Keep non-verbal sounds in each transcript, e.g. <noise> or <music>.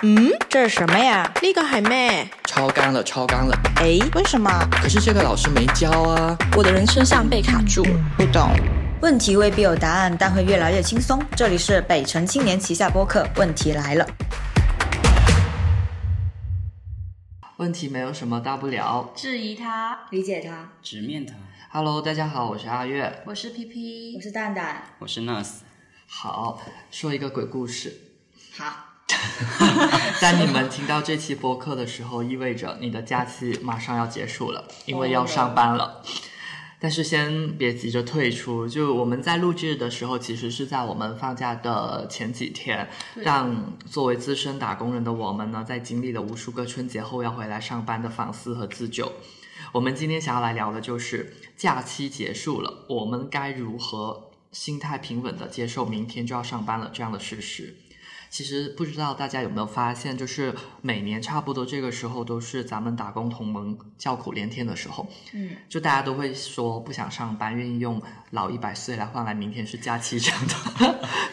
嗯，这是什么呀？呢個係咩？超纲了，超纲了。诶，为什么？可是这个老师没教啊。我的人生像被卡住。不懂。问题未必有答案，但会越来越轻松。这里是北城青年旗下播客，问题来了。问题没有什么大不了。质疑他，理解他，直面他。Hello，大家好，我是阿月。我是 P P，我是蛋蛋。我是 Nurse 好，说一个鬼故事。好，<laughs> 在你们听到这期播客的时候，意味着你的假期马上要结束了，因为要上班了。但是先别急着退出，就我们在录制的时候，其实是在我们放假的前几天，让作为资深打工人的我们呢，在经历了无数个春节后要回来上班的反思和自救。我们今天想要来聊的就是假期结束了，我们该如何心态平稳的接受明天就要上班了这样的事实。其实不知道大家有没有发现，就是每年差不多这个时候都是咱们打工同盟叫苦连天的时候。嗯，就大家都会说不想上班，愿意用老一百岁来换来明天是假期这样的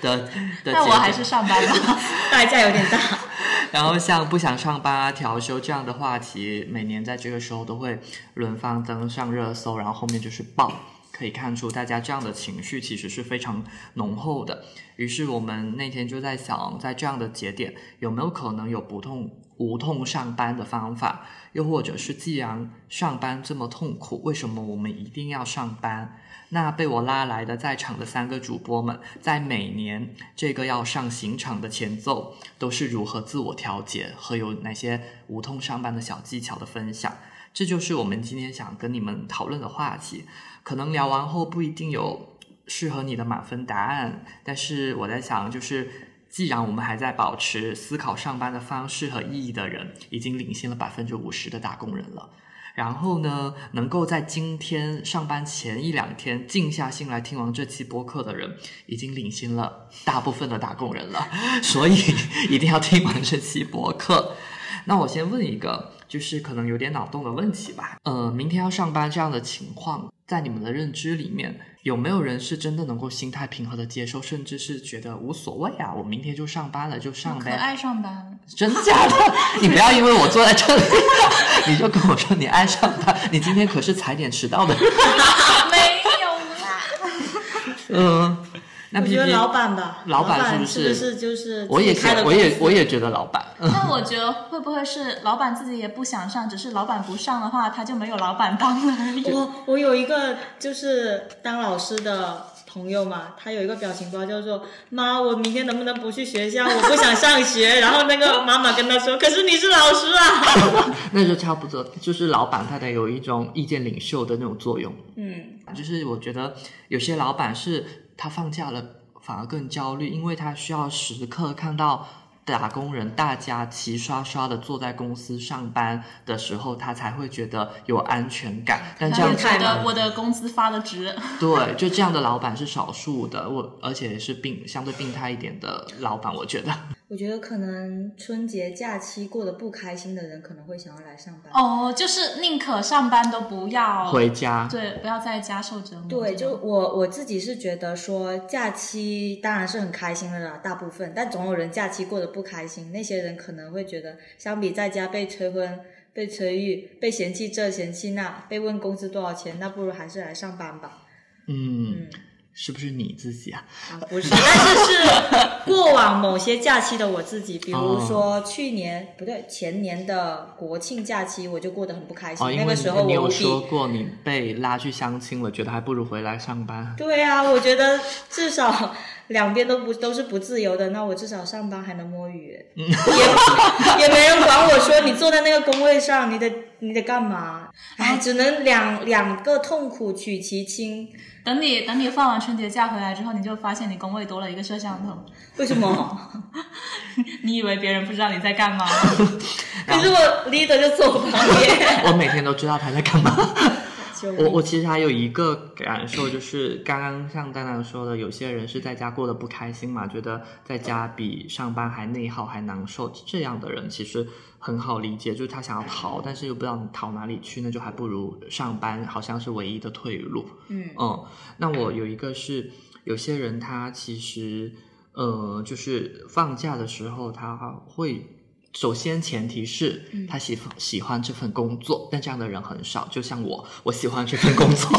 的 <laughs> 的。那我还是上班吧。<laughs> 代价有点大。<laughs> 然后像不想上班啊、调休这样的话题，每年在这个时候都会轮番登上热搜，然后后面就是爆，可以看出大家这样的情绪其实是非常浓厚的。于是我们那天就在想，在这样的节点，有没有可能有不痛无痛上班的方法？又或者是既然上班这么痛苦，为什么我们一定要上班？那被我拉来的在场的三个主播们，在每年这个要上刑场的前奏，都是如何自我调节和有哪些无痛上班的小技巧的分享。这就是我们今天想跟你们讨论的话题。可能聊完后不一定有适合你的满分答案，但是我在想，就是既然我们还在保持思考上班的方式和意义的人，已经领先了百分之五十的打工人了。然后呢，能够在今天上班前一两天静下心来听完这期播客的人，已经领先了大部分的打工人了。所以 <laughs> 一定要听完这期播客。那我先问一个，就是可能有点脑洞的问题吧。呃，明天要上班这样的情况，在你们的认知里面，有没有人是真的能够心态平和的接受，甚至是觉得无所谓啊？我明天就上班了，就上呗。可爱上班，真假的？<laughs> 你不要因为我坐在这里，<laughs> 你就跟我说你爱上班。你今天可是踩点迟到的。<laughs> 没有啦。嗯，那我觉得老板吧，老板板是不是是是就是我也开觉，我也我也觉得老板。<laughs> 那我觉得会不会是老板自己也不想上，只是老板不上的话，他就没有老板当了。我我有一个就是当老师的朋友嘛，他有一个表情包叫做“妈，我明天能不能不去学校？我不想上学。”然后那个妈妈跟他说：“可是你是老师啊。<laughs> <laughs> 那就差不多，就是老板他得有一种意见领袖的那种作用。”嗯，就是我觉得有些老板是他放假了反而更焦虑，因为他需要时刻看到打工人大家齐刷刷的坐在公司上班的时候，他才会觉得有安全感。但这样觉得我的工资发的值，对，就这样的老板是少数的，我而且是病相对病态一点的老板，我觉得。我觉得可能春节假期过得不开心的人可能会想要来上班。哦，就是宁可上班都不要回家，对，不要在家受折磨。对，就我我自己是觉得说，假期当然是很开心的啦，大部分，但总有人假期过得不开心。那些人可能会觉得，相比在家被催婚、被催育、被嫌弃这嫌弃那、被问工资多少钱，那不如还是来上班吧。嗯，嗯，是不是你自己啊？啊，不是，但是是过往某些假期的我自己，比如说去年、不对，前年的国庆假期，我就过得很不开心。哦，那个时候你有我。说过你被拉去相亲了，觉得还不如回来上班。对啊，我觉得至少两边都不都是不自由的，那我至少上班还能摸鱼，嗯也也没人管我说你坐在那个工位上，你得你得干嘛？哎，只能两两个痛苦取其轻。等你等你放完春节假回来之后，你就发现你工位多了一个摄像头，为什么？<laughs> 你以为别人不知道你在干嘛？<laughs> 可是我 leader 就坐我旁边。我每天都知道他在干嘛。救命我我其实还有一个感受，就是刚刚像丹丹说的，有些人是在家过得不开心嘛，觉得在家比上班还内耗还难受。这样的人其实很好理解，就是他想要逃，但是又不知道逃哪里去，那就还不如上班，好像是唯一的退路。嗯嗯，那我有一个是，有些人他其实呃，就是放假的时候他会首先前提是他喜欢喜欢这份工作，但这样的人很少。就像我，我喜欢这份工作，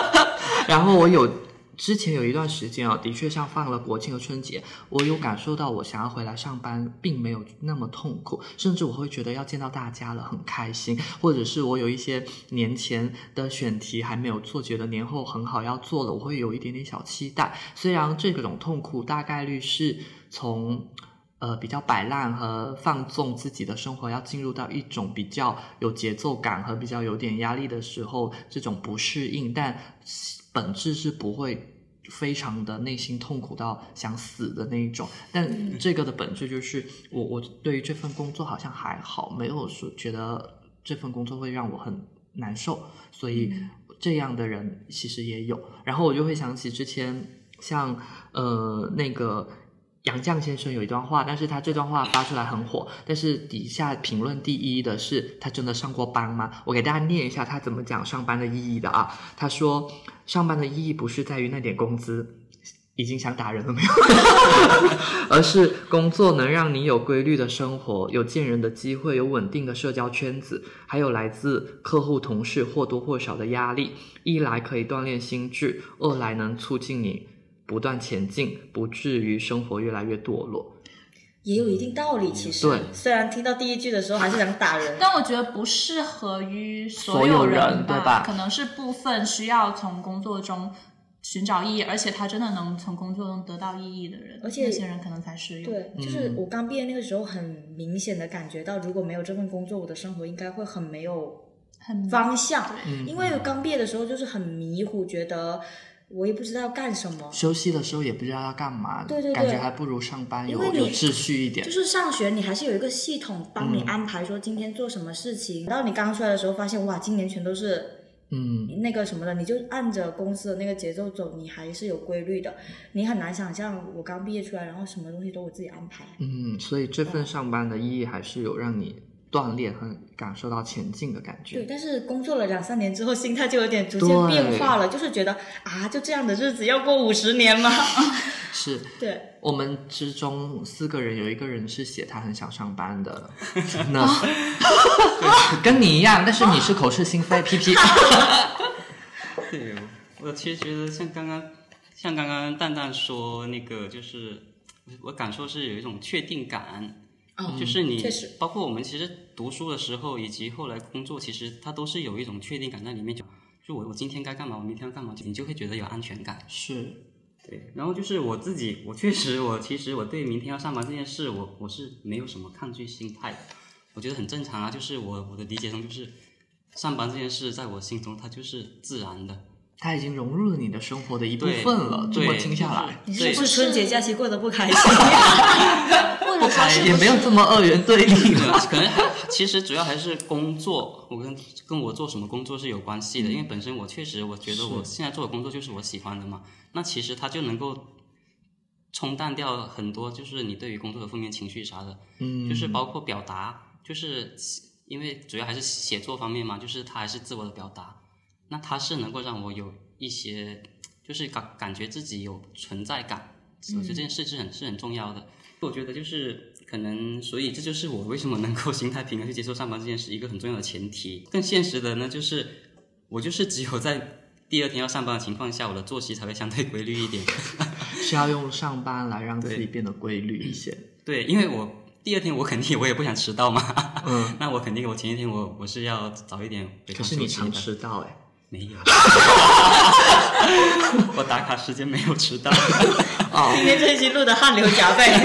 <laughs> 然后我有之前有一段时间啊，的确像放了国庆和春节，我有感受到我想要回来上班，并没有那么痛苦，甚至我会觉得要见到大家了很开心，或者是我有一些年前的选题还没有做，觉得年后很好要做了，我会有一点点小期待。虽然这种痛苦大概率是从。呃，比较摆烂和放纵自己的生活，要进入到一种比较有节奏感和比较有点压力的时候，这种不适应，但本质是不会非常的内心痛苦到想死的那一种。但这个的本质就是，我我对于这份工作好像还好，没有说觉得这份工作会让我很难受，所以这样的人其实也有。然后我就会想起之前像呃那个。杨绛先生有一段话，但是他这段话发出来很火，但是底下评论第一的是他真的上过班吗？我给大家念一下他怎么讲上班的意义的啊。他说，上班的意义不是在于那点工资，已经想打人了没有？<laughs> 而是工作能让你有规律的生活，有见人的机会，有稳定的社交圈子，还有来自客户、同事或多或少的压力。一来可以锻炼心智，二来能促进你。不断前进，不至于生活越来越堕落，也有一定道理。其实，对虽然听到第一句的时候还是想打人，但我觉得不适合于所有人人对吧可能是部分需要从工作中寻找意义，而且他真的能从工作中得到意义的人，而且那些人可能才适用。对，就是我刚毕业那个时候，很明显的感觉到，如果没有这份工作，我的生活应该会很没有很方向。嗯因为刚毕业的时候就是很迷糊，觉得我也不知道要干什么。休息的时候也不知道要干嘛，对对对感觉还不如上班有有秩序一点就。是上学，你还是有一个系统帮嗯你安排，说今天做什么事情。然后你刚出来的时候，发现哇，今年全都是嗯，那个什么的，你就按着公司的那个节奏走，你还是有规律的。你很难想象我刚毕业出来，然后什么东西都我自己安排。嗯，所以这份上班的意义还是有让你锻炼和感受到前进的感觉对，但是工作了两三年之后，心态就有点逐渐变化了，就是觉得啊，就这样的日子要过五十年吗？<laughs> 是 <laughs> 对，我们之中四个人有一个人是写他很想上班的，<laughs> 那跟你一样，但是你是口是心非，屁屁。对，我其实觉得像刚刚像刚刚蛋蛋说那个，就是我感受是有一种确定感，哦就是你确实包括我们其实读书的时候以及后来工作，其实它都是有一种确定感在里面，就就我我今天该干嘛，我明天要干嘛，你就会觉得有安全感。是，对，然后就是我自己，我确实，我其实我对明天要上班这件事，我我是没有什么抗拒心态的，我觉得很正常啊。就是我我的理解中，就是上班这件事，在我心中它就是自然的。他已经融入了你的生活的一部分了。这么对听下来，你是不是春节假期过得不开心？<laughs> 不开心也没有这么二元对立对了。可能还其实主要还是工作，我跟跟我做什么工作是有关系的，因为本身我确实我觉得我现在做的工作就是我喜欢的嘛，那其实它就能够冲淡掉很多就是你对于工作的负面情绪啥的，嗯，就是包括表达，就是因为主要还是写作方面嘛，就是它还是自我的表达，那它是能够让我有一些就是感感觉自己有存在感，我觉得这件事是很是很重要的。我觉得就是可能，所以这就是我为什么能够 <laughs> 心态平和去接受上班这件事一个很重要的前提。更现实的呢，就是我就是只有在第二天要上班的情况下，我的作息才会相对规律一点。<laughs> 是要用上班来让自己变得规律一些。对，因为我第二天我肯定我也不想迟到嘛，嗯，<laughs> 那我肯定我前一天我我是要早一点回可是你常。迟到哎。没有，<laughs> 我打卡时间没有迟到。今天这一期录的汗流浃背。<laughs>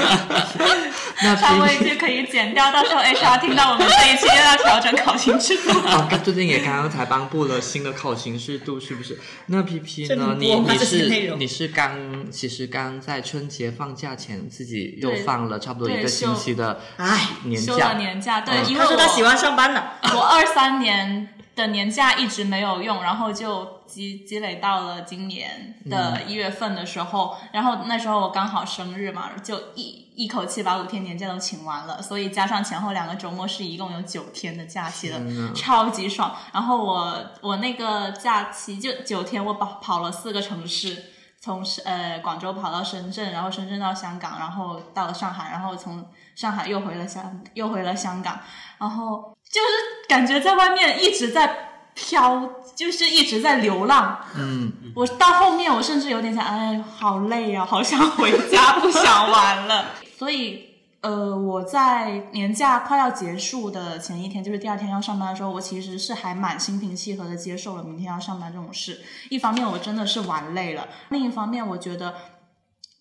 那上位就可以剪掉，到时候 HR 听到我们这一期又要调整考勤制度。啊，<laughs> 最近也刚刚才颁布了新的考勤制度，是不是？那 P P 呢？你你是你是刚，其实刚在春节放假前，自己又放了差不多一个星期的唉，年休了假。年假，对，嗯因为他说他喜欢上班的，我二三年的年假一直没有用，然后就积积累到了今年的一月份的时候，然后那时候我刚好生日嘛，就一一口气把五天年假都请完了，所以加上前后两个周末是一共有九天的假期了，超级爽。然后我我那个假期就九天，我跑跑了四个城市。从呃广州跑到深圳，然后深圳到香港，然后到了上海，然后从上海又回了香又回了香港，然后就是感觉在外面一直在飘，就是一直在流浪。嗯，<laughs> 我到后面我甚至有点想，哎，好累啊，好想回家，不想玩了。所以。呃，我在年假快要结束的前一天，就是第二天要上班的时候，我其实是还蛮心平气和的接受了明天要上班这种事。一方面我真的是玩累了，另一方面我觉得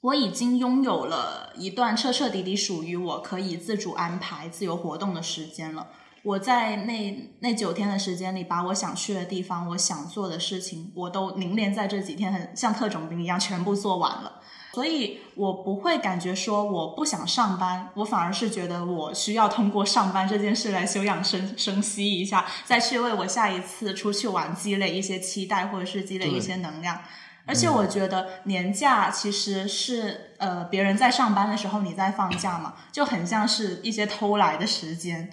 我已经拥有了一段彻彻底底属于我可以自主安排、自由活动的时间了。我在那那九天的时间里，把我想去的地方、我想做的事情，我都凝练在这几天，很像特种兵一样，全部做完了。所以我不会感觉说我不想上班，我反而是觉得我需要通过上班这件事来休养生生息一下，再去为我下一次出去玩积累一些期待，或者是积累一些能量。而且我觉得年假其实是呃别人在上班的时候你在放假嘛，就很像是一些偷来的时间。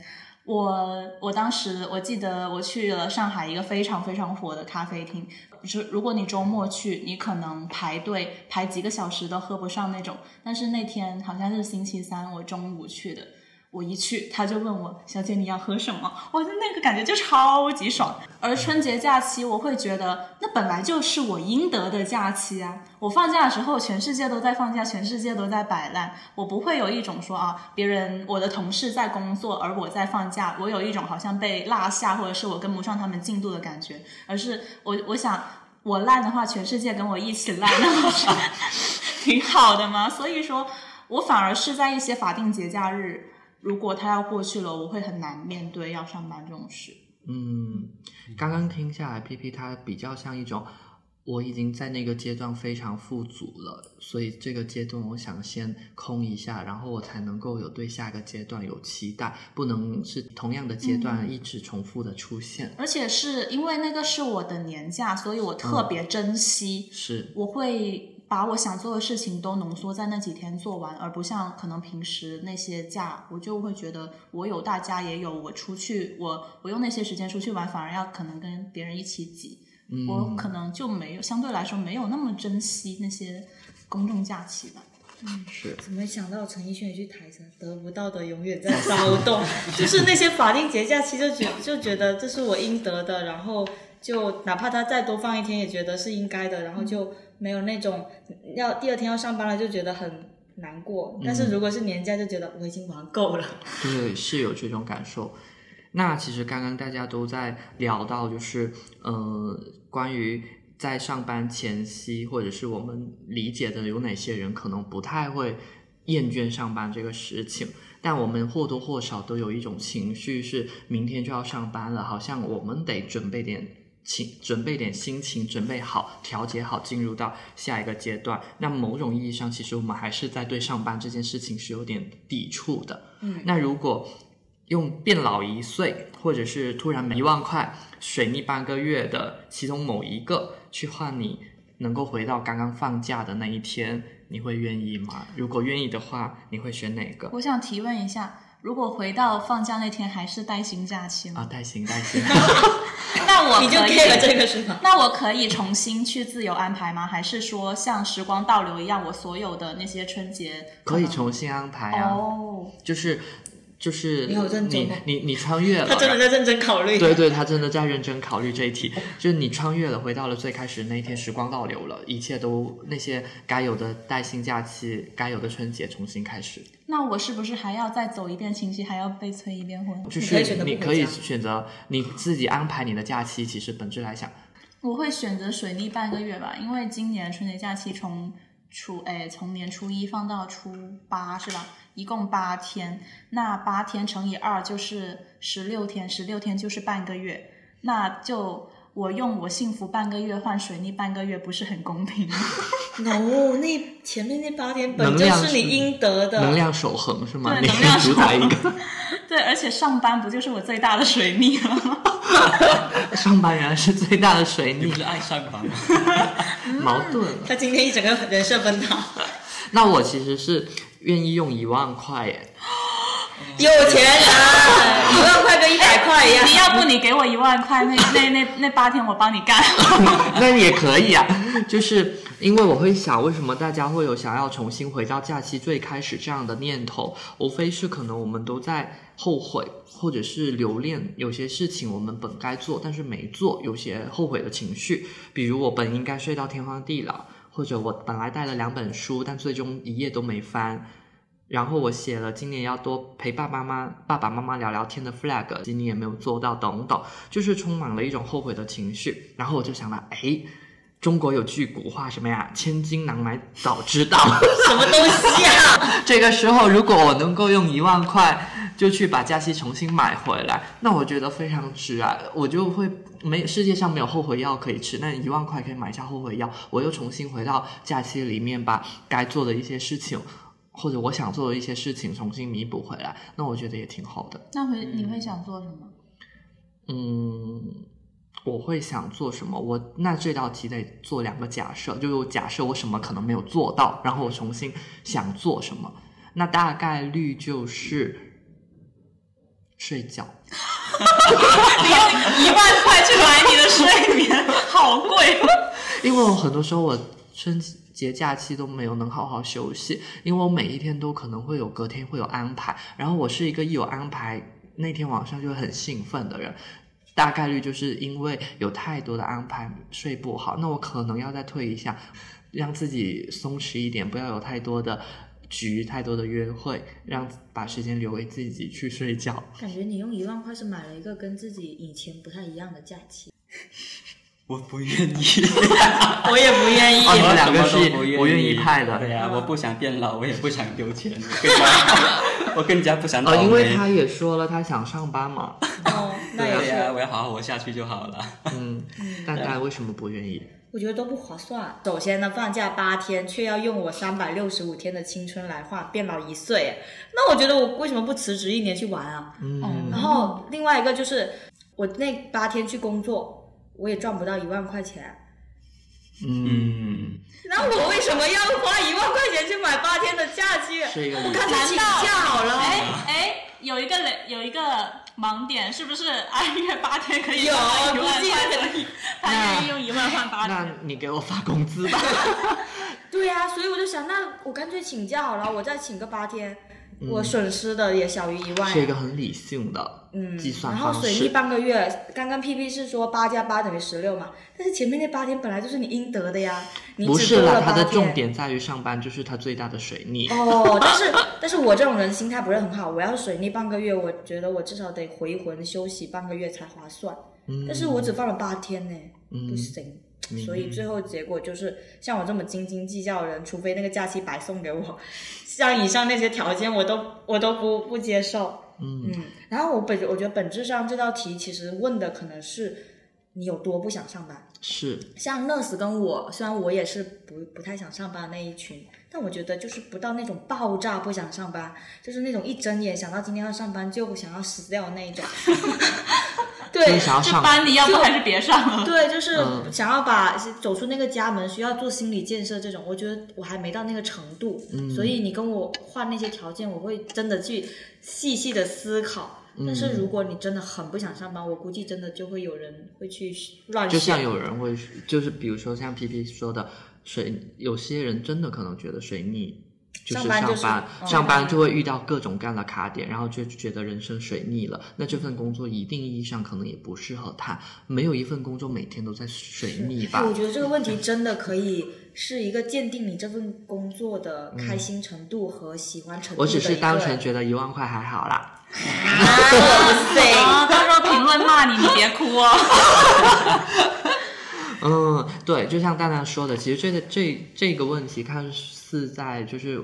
我我当时我记得我去了上海一个非常非常火的咖啡厅，就是如果你周末去，你可能排队排几个小时都喝不上那种。但是那天好像是星期三，我中午去的。我一去，他就问我：“小姐，你要喝什么？”我的那个感觉就超级爽。而春节假期，我会觉得那本来就是我应得的假期啊！我放假的时候，全世界都在放假，全世界都在摆烂，我不会有一种说啊，别人我的同事在工作，而我在放假，我有一种好像被落下，或者是我跟不上他们进度的感觉。而是我我想，我烂的话，全世界跟我一起烂，那不是 <laughs> 挺好的吗？所以说，我反而是在一些法定节假日。如果他要过去了，我会很难面对要上班这种事。嗯，刚刚听下来，P P 它比较像一种，我已经在那个阶段非常富足了，所以这个阶段我想先空一下，然后我才能够有对下个阶段有期待，不能是同样的阶段一直重复的出现。而且是因为那个是我的年假，所以我特别珍惜。是，我会。把我想做的事情都浓缩在那几天做完，而不像可能平时那些假，我就会觉得我有大家也有，我出去我我用那些时间出去玩，反而要可能跟别人一起挤，我可能就没有相对来说没有那么珍惜那些公众假期吧。嗯，是。怎么想到陈奕迅一句台词：“得不到的永远在 <laughs> 骚动”，<laughs> 就是那些法定节假期就觉就觉得这是我应得的，然后就哪怕他再多放一天也觉得是应该的，然后就。没有那种要第二天要上班了就觉得很难过，但是如果是年假就觉得我已经玩够了。对，是有这种感受。那其实刚刚大家都在聊到，就是呃，关于在上班前夕，或者是我们理解的有哪些人可能不太会厌倦上班这个事情，但我们或多或少都有一种情绪，是明天就要上班了，好像我们得准备点。请准备点心情，准备好，调节好，进入到下一个阶段。那某种意义上，其实我们还是在对上班这件事情是有点抵触的。嗯，那如果用变老一岁，或者是突然没一万块，水逆半个月的其中某一个，去换你能够回到刚刚放假的那一天，你会愿意吗？如果愿意的话，你会选哪个？我想提问一下。如果回到放假那天还是带薪假期吗？啊，带薪带薪。<laughs> 那我你就给了这个是吗？那我可以重新去自由安排吗？还是说像时光倒流一样，我所有的那些春节可以重新安排啊？哦，就是。就是你你你你穿越了，他真的在认真考虑。对对，他真的在认真考虑这一题。就是你穿越了，回到了最开始那一天，时光倒流了，一切都那些该有的带薪假期，该有的春节重新开始。那我是不是还要再走一遍亲戚，还要被催一遍婚？就是你可以选择你自己安排你的假期。其实本质来讲，我会选择水逆半个月吧，因为今年春节假期从初哎从年初一放到初八，是吧？一共八天，那八天乘以二就是十六天，十六天就是半个月。那就我用我幸福半个月换水逆半个月，不是很公平？No，<laughs> 那前面那八天本就是你应得的。能量守恒是吗？对，能量守恒。<laughs> 对，而且上班不就是我最大的水逆吗？<laughs> 上班原来是最大的水逆，是爱上班吗？<laughs> 矛盾。他今天一整个人设崩塌。<laughs> 那我其实是。愿意用一万块耶，有钱人一万块跟一百块一样。你要不你给我一万块，那 <laughs> 那那那八天我帮你干。<laughs> 那也可以啊，<laughs> 就是因为我会想，为什么大家会有想要重新回到假期最开始这样的念头？无非是可能我们都在后悔，或者是留恋有些事情我们本该做但是没做，有些后悔的情绪。比如我本应该睡到天荒地老，或者我本来带了两本书，但最终一页都没翻。然后我写了今年要多陪爸爸妈妈、爸爸妈妈聊聊天的 flag，今年也没有做到，等等，就是充满了一种后悔的情绪。然后我就想到，哎，中国有句古话什么呀？“千金难买早知道。<laughs> ”什么东西啊？<laughs> 这个时候，如果我能够用一万块就去把假期重新买回来，那我觉得非常值啊！我就会没世界上没有后悔药可以吃，那一万块可以买一下后悔药，我又重新回到假期里面，把该做的一些事情。或者我想做的一些事情重新弥补回来，那我觉得也挺好的。那会你会想做什么？嗯，我会想做什么？我那这道题得做两个假设，就是假设我什么可能没有做到，然后我重新想做什么，那大概率就是睡觉。<laughs> 你用一万块去买你的睡眠，好贵。<laughs> 因为我很多时候我春节假期都没有能好好休息，因为我每一天都可能会有隔天会有安排，然后我是一个一有安排那天晚上就很兴奋的人，大概率就是因为有太多的安排睡不好，那我可能要再退一下，让自己松弛一点，不要有太多的局、太多的约会，让把时间留给自己去睡觉。感觉你用一万块是买了一个跟自己以前不太一样的假期。<laughs> 我不愿意，<laughs> 我也不愿意。哦，你们两个是不愿意不愿意派的对呀、我不想变老，我也不想丢钱，<laughs> 我更加 <laughs> 我更加不想倒哦，因为他也说了他想上班嘛，哦，那也对呀、是。我要好好活下去就好了。嗯，但大家为什么不愿意？我觉得都不划算。首先呢，放假八天，却要用我三百六十五天的青春来换，变老一岁。那我觉得我为什么不辞职一年去玩啊？嗯然后另外一个就是，我那八天去工作，我也赚不到一万块钱。嗯，嗯，那我为什么要花一万块钱去买八天的假期？是一个理由我干脆请假好了。哎哎，有一个雷，有一个盲点，是不是按月八天可以有一万估计块钱？他愿意用一万换八天那。你给我发工资吧。<laughs> 对呀、所以我就想，那我干脆请假好了，我再请个八天，我损失的也小于一万呀。是一个很理性的嗯计算然后方水逆。半个月，刚刚 P P 是说八加八等于十六嘛，但是前面那八天本来就是你应得的呀，你不是啦，只多了八它的重。点在于上班，就是它最大的水逆。哦，但是但是我这种人心态不是很好，我要水逆半个月，我觉得我至少得回魂休息半个月才划算。嗯但是我只放了八天呢，嗯不行。所以最后结果就是，像我这么斤斤计较的人，除非那个假期白送给我，像以上那些条件我都我都不不接受。嗯嗯，然后我本我觉得本质上这道题其实问的可能是你有多不想上班。是，像 nurse 跟我，虽然我也是不不太想上班的那一群，但我觉得就是不到那种爆炸不想上班，就是那种一睁眼想到今天要上班就想要死掉的那一种。<laughs> 对你，想要这上班你要不还是别上了。对，就是嗯想要把走出那个家门，需要做心理建设这种，我觉得我还没到那个程度，嗯所以你跟我换那些条件，我会真的去细细的思考。但是如果你真的很不想上班，我估计真的就会有人会去乱就像。有人会，就是比如说像 P P 说的，水有些人真的可能觉得水逆。就是上班上班就会遇到各种各样的卡点，然后就觉得人生水逆了。那这份工作一定意义上可能也不适合他。没有一份工作每天都在水逆吧哎？我觉得这个问题真的可以是一个鉴定你这份工作的开心程度和喜欢程度我。只是单纯觉得一万块还好啦。啊，塞！啊，到时候评论骂你，你别哭哦。<laughs> 嗯，对，就像蛋蛋说的，其实这个这这个问题看似在就是呃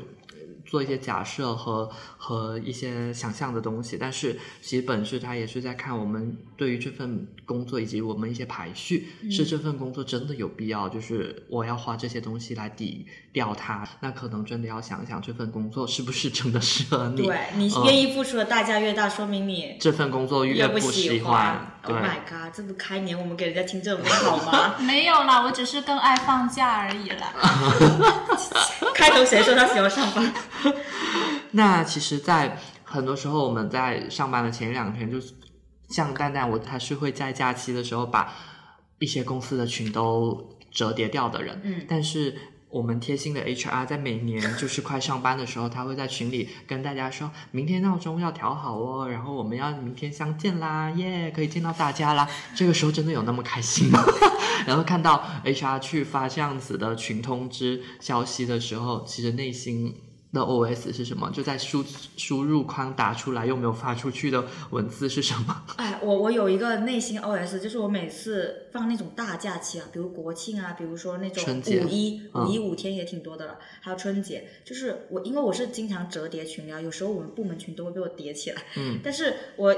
做一些假设和和一些想象的东西，但是其实本质它也是在看我们对于这份工作以及我们一些排序，是这份工作真的有必要，就是我要花这些东西来抵掉它，那可能真的要想一想这份工作是不是真的适合你，对你嗯。愿意付出的代价越大，说明你这份工作越不喜欢，对 Oh。my god！这不开年我们给人家听这种好吗？<laughs> 没有啦，我只是更爱放假而已啦。<laughs> 开头谁说他喜欢上班？<laughs> 那其实，在很多时候，我们在上班的前一两天，就是像蛋蛋我他是会在假期的时候把一些公司的群都折叠掉的人，嗯但是。我们贴心的 HR 在每年就是 <laughs> 快上班的时候，他会在群里跟大家说，明天闹钟要调好哦，然后我们要明天相见啦，耶，可以见到大家啦。这个时候真的有那么开心吗？<laughs> 然后看到 HR 去发这样子的群通知消息的时候，其实内心的 OS 是什么？就在输输入框打出来又没有发出去的文字是什么？<laughs> 哎，我我有一个内心 OS，就是我每次放那种大假期啊，比如国庆啊，比如说那种五一，嗯五一五天也挺多的了，还有春节，就是我因为我是经常折叠群聊，有时候我们部门群都会被我叠起来，嗯，但是我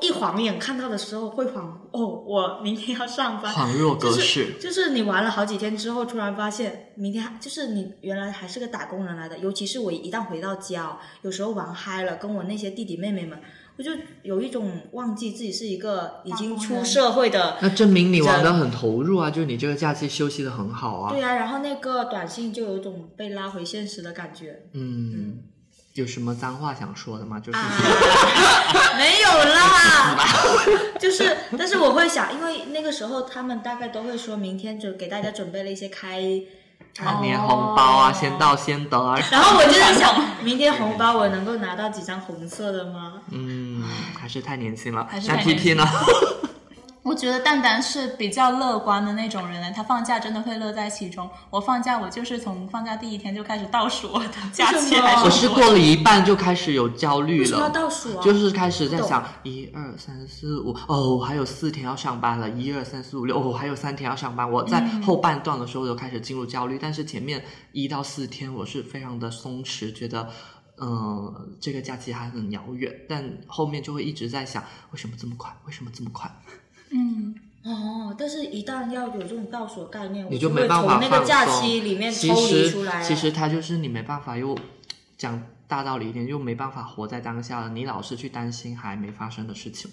一晃眼看到的时候会恍哦，我明天要上班，恍若隔就是世。就是你玩了好几天之后，突然发现明天还就是你原来还是个打工人来的。尤其是我一旦回到家哦，有时候玩嗨了，跟我那些弟弟妹妹们，我就有一种忘记自己是一个已经出社会的。那证明你玩的很投入啊，就是你这个假期休息的很好啊。对啊，然后那个短信就有种被拉回现实的感觉。嗯，有什么脏话想说的吗？就是、啊，<laughs> 没有啦，<laughs> 就是，但是我会想，因为那个时候他们大概都会说明天就给大家准备了一些开看年红包啊，哦先到先得啊。然后我就在想，<laughs> 明天红包我能够拿到几张红色的吗？嗯，还是太年轻了。还是那太 T 年 T 呢？我觉得蛋蛋是比较乐观的那种人呢，他放假真的会乐在其中。我放假，我就是从放假第一天就开始倒数我的假期我是过了一半就开始有焦虑为什么要了。倒数啊？就是开始在想一二三四五哦，还有四天要上班了，一二三四五六哦，还有三天要上班。我在嗯后半段的时候就开始进入焦虑，但是前面一到四天我是非常的松弛，觉得嗯、这个假期还很遥远，但后面就会一直在想为什么这么快，为什么这么快？嗯，哦，但是一旦要有这种倒数的概念，你就会没办法从那个假期里面抽离出来了。其实它就是你没办法又讲大道理一点，又没办法活在当下了。你老是去担心还没发生的事情。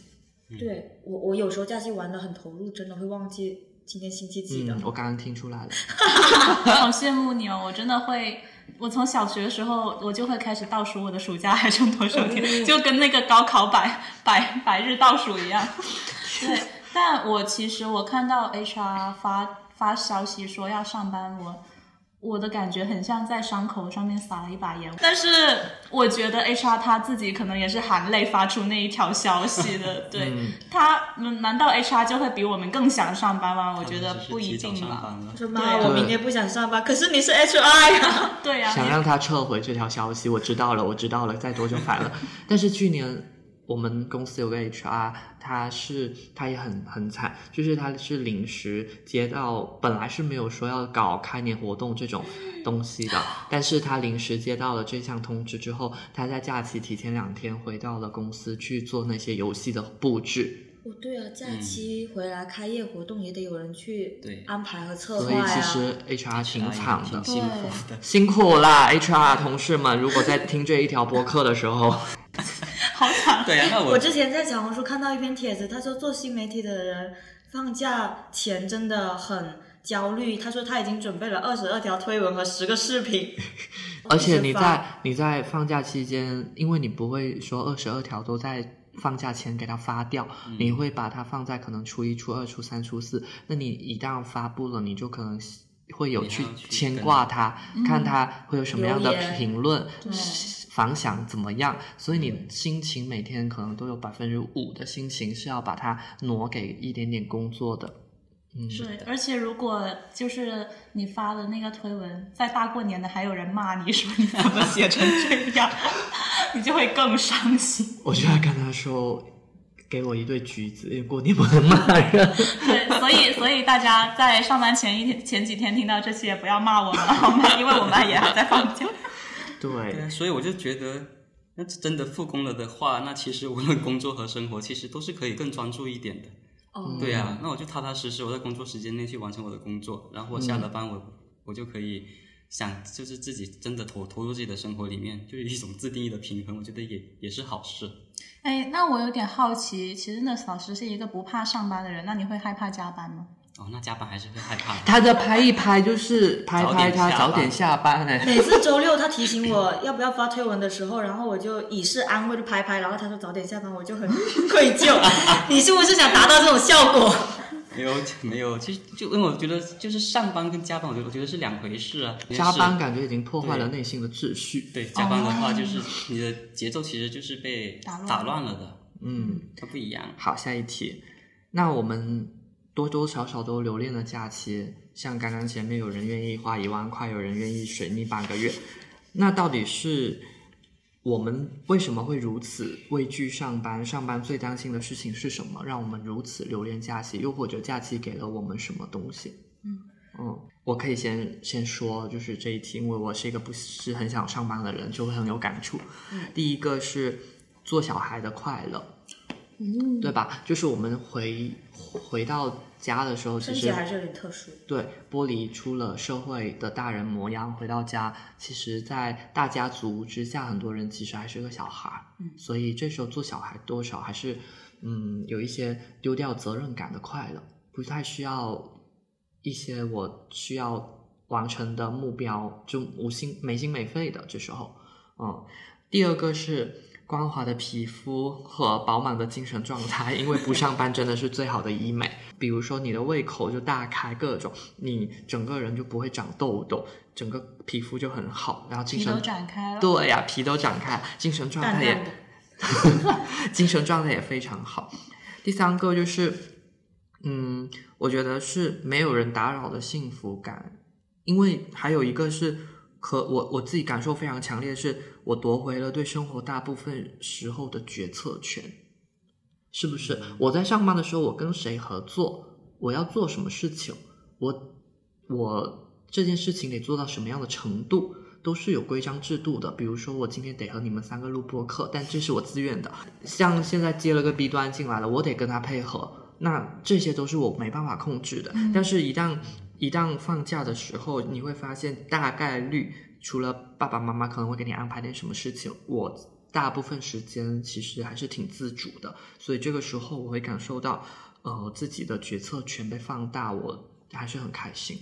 对我，我有时候假期玩的很投入，真的会忘记今天星期几的。嗯，我刚刚听出来了。<laughs> 好羡慕你哦！我真的会，我从小学的时候我就会开始倒数我的暑假还剩多少天，就跟那个高考百百百日倒数一样。<laughs> 对，但我其实我看到 HR 发发消息说要上班，我我的感觉很像在伤口上面撒了一把盐。但是我觉得 HR 他自己可能也是含泪发出那一条消息的。<laughs> 对、嗯他，嗯难道 HR 就会比我们更想上班吗？我觉得不一定吧。上班了。说妈，对我明天不想上班，可是你是 HR 呀。<laughs> 对呀、想让他撤回这条消息，我知道了，我知道了，再多就烦了。<laughs> 但是去年我们公司有个 HR，他是他也很很惨，就是他是临时接到，本来是没有说要搞开年活动这种东西的，<laughs> 但是他临时接到了这项通知之后，他在假期提前两天回到了公司去做那些游戏的布置。哦，对啊，假期回来开业活动也得有人去对安排和策划所以。其实 HR 挺惨的，辛苦的。辛苦啦，HR 同事们！如果在听这一条播客的时候，<laughs> 好惨。对呀、那我我之前在小红书看到一篇帖子，他说做新媒体的人放假前真的很焦虑。他说他已经准备了二十二条推文和十个视频，<laughs> 而且你在你在放假期间，因为你不会说二十二条都在放假前给它发掉，你会把它放在可能初一、初二、初三、初四。那你一旦发布了，你就可能会有去牵挂他，看他会有什么样的评论对。反响怎么样？所以你心情每天可能都有百分之五的心情是要把它挪给一点点工作的。嗯，是，而且如果就是你发的那个推文，在大过年的还有人骂你说你怎么写成这样，<laughs> 你就会更伤心。我就要跟他说，给我一对橘子，因为过年不能骂人。<laughs> 对，所以所以大家在上班前一天、前几天听到这些，不要骂我们好吗？因为我们也还在放假。<laughs> 对对啊，，所以我就觉得，那真的复工了的话，那其实无论工作和生活，其实都是可以更专注一点的。哦，对啊，那我就踏踏实实，我在工作时间内去完成我的工作，然后我下了班我，我就可以想，就是自己真的投投入自己的生活里面，就是一种自定义的平衡，我觉得也也是好事。哎，那我有点好奇，其实那老师是一个不怕上班的人，那你会害怕加班吗？哦，那加班还是会害怕。他的拍一拍就是拍拍他早早点点下班哎。每次周六他提醒我要不要发推文的时候，然后我就以示安慰的拍拍，然后他说早点下班，我就很 <laughs> 愧疚。<laughs> 你是不是想达到这种效果？没有 <laughs> 没有，其实就因为我觉得就是上班跟加班，我觉得我觉得是两回事啊。加班感觉已经破坏了内心的秩序。对加班的话，就是你的节奏其实就是被打乱打乱了的，嗯，它不一样。好，下一题。那我们多多少少都留恋了假期，像刚刚前面有人愿意花一万块，有人愿意水逆半个月，那到底是我们为什么会如此畏惧上班？上班最担心的事情是什么？让我们如此留恋假期？又或者假期给了我们什么东西？嗯我可以先先说，就是这一题，因为我是一个不是很想上班的人，就会很有感触。第一个是做小孩的快乐，嗯，对吧？就是我们回回到家的时候，其实还是有点特殊。对剥离出了社会的大人模样，回到家，其实，在大家族之下，很多人其实还是个小孩儿，嗯所以这时候做小孩多少还是嗯有一些丢掉责任感的快乐，不太需要一些我需要完成的目标，就无心没心没肺的这时候，嗯，第二个是。光滑的皮肤和饱满的精神状态，因为不上班真的是最好的医美。比如说你的胃口就大开，各种你整个人就不会长痘痘，整个皮肤就很好，然后精神皮都展开了。对呀、皮都展开，精神状态也淡淡，<laughs> 精神状态也非常好。第三个就是，嗯，我觉得是没有人打扰的幸福感，因为还有一个是和我我自己感受非常强烈的是，我夺回了对生活大部分时候的决策权，是不是？我在上班的时候，我跟谁合作，我要做什么事情，我我这件事情得做到什么样的程度，都是有规章制度的。比如说，我今天得和你们三个录播课，但这是我自愿的。像现在接了个 B 端进来了，我得跟他配合，那这些都是我没办法控制的。但是，一旦一旦放假的时候，你会发现大概率除了爸爸妈妈可能会给你安排点什么事情，我大部分时间其实还是挺自主的。所以这个时候我会感受到，呃，自己的决策权被放大，我还是很开心。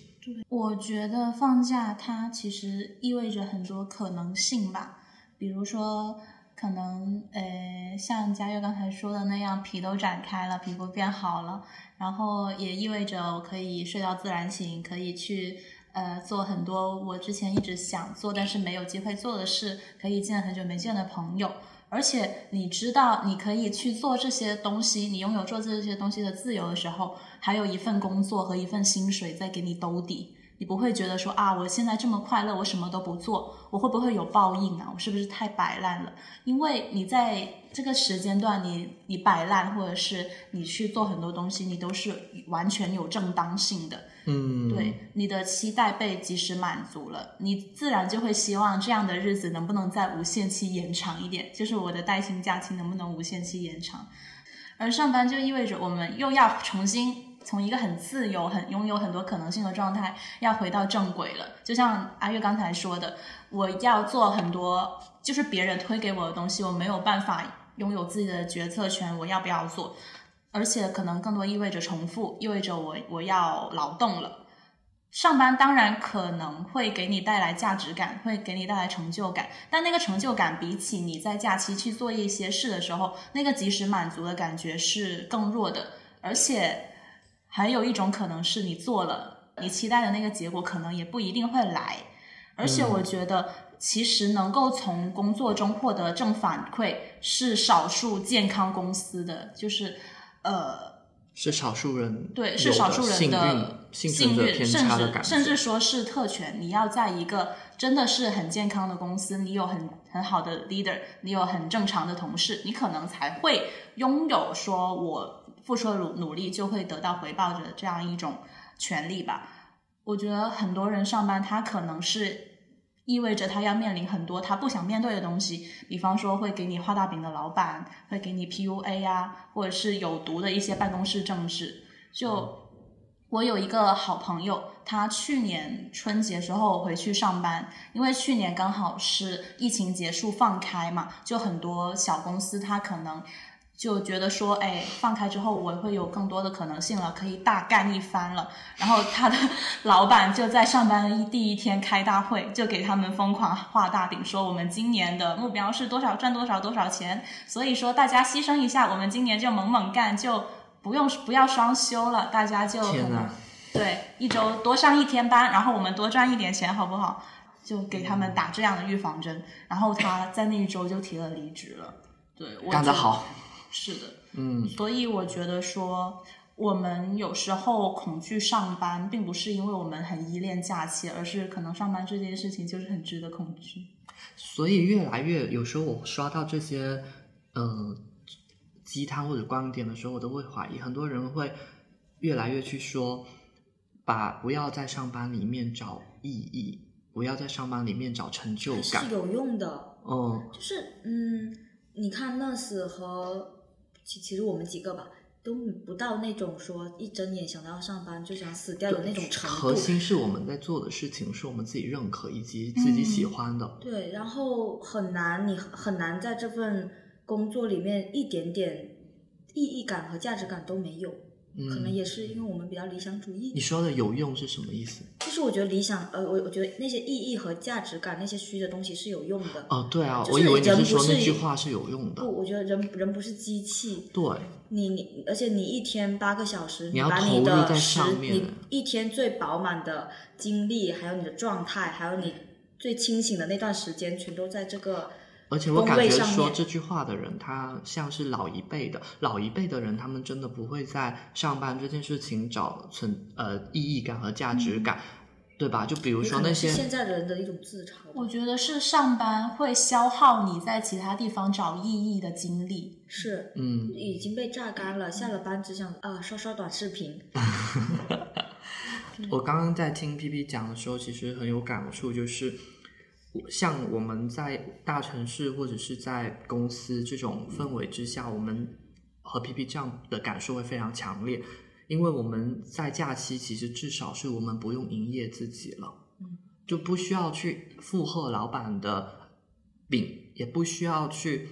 我觉得放假它其实意味着很多可能性吧，比如说可能呃像佳悦刚才说的那样，皮都展开了，皮肤变好了，然后也意味着我可以睡到自然醒，可以去呃做很多我之前一直想做但是没有机会做的事，可以见很久没见的朋友。而且你知道，你可以去做这些东西，你拥有做这些东西的自由的时候，还有一份工作和一份薪水在给你兜底，你不会觉得说啊，我现在这么快乐，我什么都不做，我会不会有报应啊？我是不是太摆烂了？因为你在这个时间段你，你摆烂，或者是你去做很多东西，你都是完全有正当性的。嗯，对，你的期待被及时满足了，你自然就会希望这样的日子能不能再无限期延长一点，就是我的带薪假期能不能无限期延长。而上班就意味着我们又要重新从一个很自由、很拥有很多可能性的状态，要回到正轨了。就像阿月刚才说的，我要做很多就是别人推给我的东西，我没有办法拥有自己的决策权，我要不要做？而且可能更多意味着重复，意味着我我要劳动了。上班当然可能会给你带来价值感，会给你带来成就感，但那个成就感比起你在假期去做一些事的时候，那个及时满足的感觉是更弱的。而且还有一种可能是你做了，你期待的那个结果可能也不一定会来。而且我觉得，其实能够从工作中获得正反馈是少数健康公司的，就是呃。是少数人对，是少数人的幸幸运，甚至甚至说是特权。你要在一个真的是很健康的公司，你有很很好的 leader，你有很正常的同事，你可能才会拥有说我付出努努力就会得到回报的这样一种权利吧。我觉得很多人上班，他可能是意味着他要面临很多他不想面对的东西，比方说会给你画大饼的老板，会给你 PUA 啊，或者是有毒的一些办公室政治。就我有一个好朋友，他去年春节时候回去上班，因为去年刚好是疫情结束放开嘛，就很多小公司他可能就觉得说，哎，放开之后我会有更多的可能性了，可以大干一番了。然后他的 <laughs> 老板就在上班的一第一天开大会，就给他们疯狂画大饼，说我们今年的目标是多少赚多少多少钱，所以说大家牺牲一下，我们今年就猛猛干，就不用不要双休了，大家就！对一周多上一天班，然后我们多赚一点钱，好不好？就给他们打这样的预防针，然后他在那一周就提了离职了。对，我干得好，是的，嗯，所以我觉得说，我们有时候恐惧上班，并不是因为我们很依恋假期，而是可能上班这件事情就是很值得恐惧。所以越来越有时候我刷到这些呃鸡汤或者观点的时候，我都会怀疑，很多人会越来越去说，把不要在上班里面找意义，不要在上班里面找成就感是。有用的，嗯，就是嗯，你看 nurse 和其其实我们几个吧，都不到那种说一睁眼想到要上班就想死掉的那种程度。核心是我们在做的事情是我们自己认可以及自己喜欢的。对，然后很难，你很难在这份工作里面一点点意义感和价值感都没有。可能嗯，也是因为我们比较理想主义你，说的有用是什么意思？就是我觉得理想，呃，我我觉得那些意义和价值感那些虚的东西是有用的。哦，对啊，就是我以为你人不是说那句话是有用的。不，我觉得人人不是机器，对，你你，而且你一天八个小时，你要把投入在你的时上面你一天最饱满的精力，还有你的状态，还有你最清醒的那段时间，全都在这个而且我感觉说这句话的人，他像是老一辈的，老一辈的人，他们真的不会在上班这件事情找存呃意义感和价值感，对吧？就比如说那些现在人的一种自嘲。我觉得是上班会消耗你在其他地方找意义的精力。是，嗯，已经被榨干了，下了班只想啊刷刷短视频。<laughs> 我刚刚在听 P P 讲的时候，其实很有感触，就是我像我们在大城市或者是在公司这种氛围之下，我们和 P P 这样的感受会非常强烈，因为我们在假期其实至少是我们不用营业自己了，嗯，就不需要去附和老板的饼，也不需要去。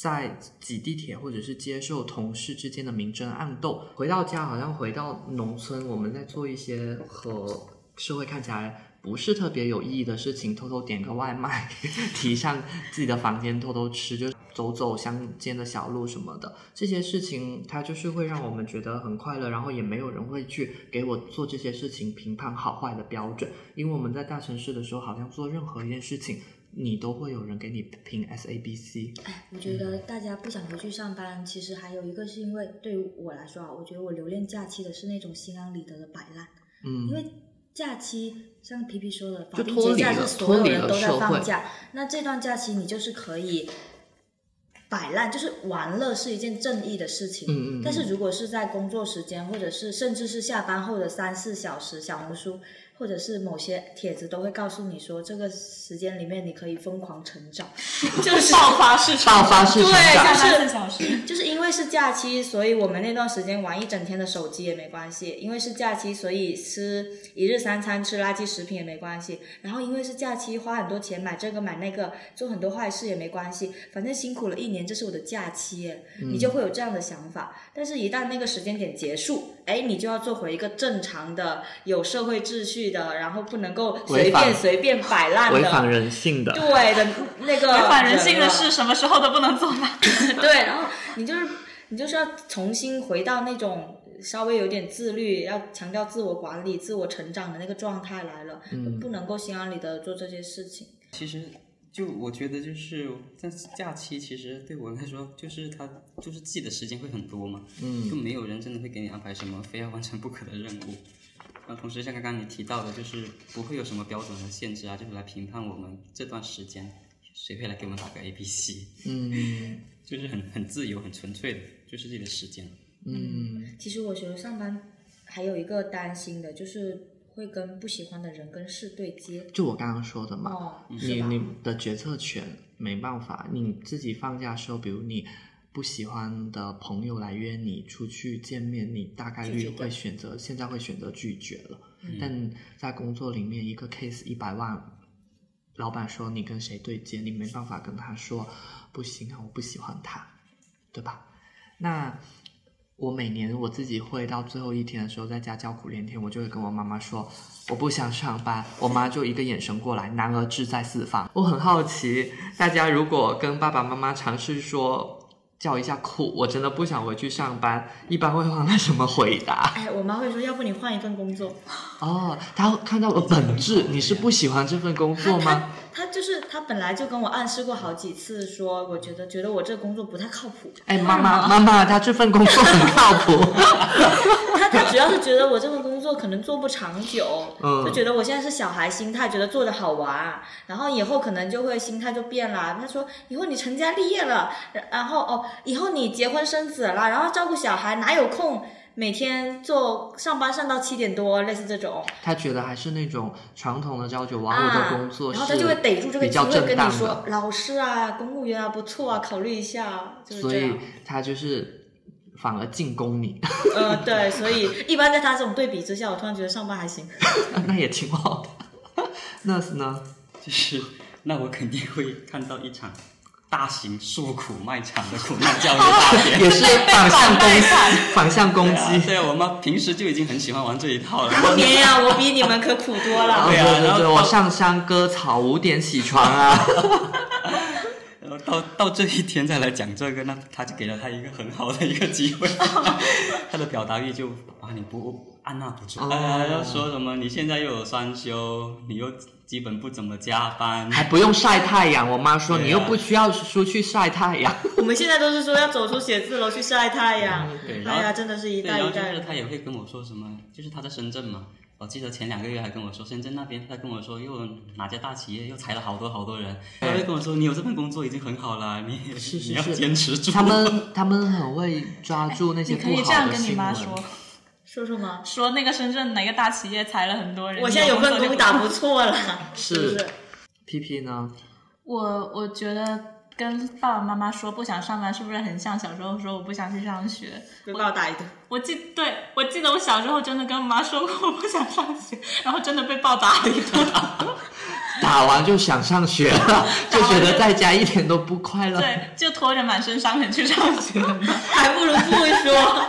在挤地铁或者是接受同事之间的明争暗斗，回到家好像回到农村，我们在做一些和社会看起来不是特别有意义的事情，偷偷点个外卖，<laughs> 提上自己的房间偷偷吃，就走走乡间的小路什么的，这些事情它就是会让我们觉得很快乐，然后也没有人会去给我做这些事情评判好坏的标准，因为我们在大城市的时候，好像做任何一件事情。你都会有人给你评 S A B C，哎，我觉得大家不想回去上班，其实还有一个是因为对于我来说啊，我觉得我留恋假期的是那种心安理得的摆烂。嗯因嗯，为假期像皮皮说的，法就定节假脱离了是所有人都在放假，那这段假期你就是可以摆烂，就是玩乐是一件正义的事情。嗯嗯嗯但是如果是在工作时间，或者是甚至是下班后的三四小时，小红书或者是某些帖子都会告诉你说，这个时间里面你可以疯狂成长，<laughs> 就是爆发式爆发式成对长，下班四小时。就是因为是假期，所以我们那段时间玩一整天的手机也没关系；因为是假期，所以吃一日三餐吃垃圾食品也没关系。然后因为是假期，花很多钱买这个买那个，做很多坏事也没关系。反正辛苦了一年，这是我的假期，嗯你就会有这样的想法。但是，一旦那个时间点结束，哎，你就要做回一个正常的、有社会秩序的，然后不能够随便随便摆烂的违反的。人性的。对的，那个违反人性的事，什么时候都不能做到。<laughs> 对，然后你就是你就是要重新回到那种稍微有点自律，要强调自我管理、自我成长的那个状态来了，嗯不能够心安理得做这些事情。其实就我觉得就是在假期，其实对我来说，就是他就是自己的时间会很多嘛，嗯就没有人真的会给你安排什么非要完成不可的任务。然后同时像刚刚你提到的，就是不会有什么标准和限制啊，就是来评判我们这段时间谁会来给我们打个 A B C，嗯 <laughs> 就是很很自由、很纯粹的，就是自己的时间。嗯其实我觉得上班还有一个担心的就是会跟不喜欢的人跟事对接。就我刚刚说的嘛，哦，你你的决策权没办法，你自己放假的时候，比如你不喜欢的朋友来约你出去见面，你大概率会选择现在会选择拒绝了。嗯但在工作里面，一个 case 一百万，老板说你跟谁对接，你没办法跟他说不行啊，我不喜欢他，对吧？那我每年我自己会到最后一天的时候，在家叫苦连天，我就会跟我妈妈说我不想上班，我妈就一个眼神过来，男儿志在四方。我很好奇，大家如果跟爸爸妈妈尝试说叫一下苦，我真的不想回去上班，一般会换来什么回答？哎，我妈会说，要不你换一份工作。<laughs> 哦，她看到了本质，你是不喜欢这份工作吗？她就是她本来就跟我暗示过好几次，说我觉得觉得我这个工作不太靠谱。哎，妈妈妈妈，她这份工作很靠谱。<laughs> 她她主要是觉得我这份工作可能做不长久，嗯就觉得我现在是小孩心态，觉得做的好玩，然后以后可能就会心态就变了。他说以后你成家立业了，然后哦，以后你结婚生子了，然后照顾小孩，哪有空每天做上班上到七点多，类似这种。他觉得还是那种传统的朝九晚五的工作啊，然后他就会逮住这个机会跟你说，老师啊，公务员啊，不错啊，考虑一下，就是所以。他就是反而进攻你，呃，对，所以一般在他这种对比之下，我突然觉得上班还行。<laughs> 那也挺好的。<laughs> 那是呢？就是那我肯定会看到一场大型诉苦卖惨的苦难教育大典。<laughs> 也是反向攻击，反向攻对啊击。对啊，我妈平时就已经很喜欢玩这一套了。当年呀、我比你们可苦多了。对对啊然后对对，我上山割草，五点起床啊。然后到到这一天再来讲这个，那他就给了他一个很好的一个机会，<laughs> 他的表达欲就啊你不按捺不住，哦哎、要说什么你现在又有双休，你又基本不怎么加班，还不用晒太阳，我妈说啊你又不需要出去晒太阳。我们现在都是说要走出写字楼去晒太阳。对，然后哎呀，真的是一对，代然后就一代人。是他也会跟我说什么，就是他在深圳嘛，我记得前两个月还跟我说，深圳那边他跟我说又哪家大企业又裁了好多好多人，他会跟我说你有这份工作已经很好了，你 <laughs> 你要坚持住。他们 <laughs> 他们很会抓住那些你不好可以这样跟你妈。说，说说吗？说那个深圳哪个大企业裁了很多人，我现在有份工作打不错了，是是不是？P P 呢？我我觉得跟爸爸妈妈说不想上班，是不是很像小时候说我不想去上学？被暴打一顿。我记对我记得我小时候真的跟妈说过我不想上学，然后真的被暴打了一顿。<laughs> 打完就想上学了，就觉得在家一点都不快乐。对，就拖着满身伤痕去上学。<laughs> 还不如不说。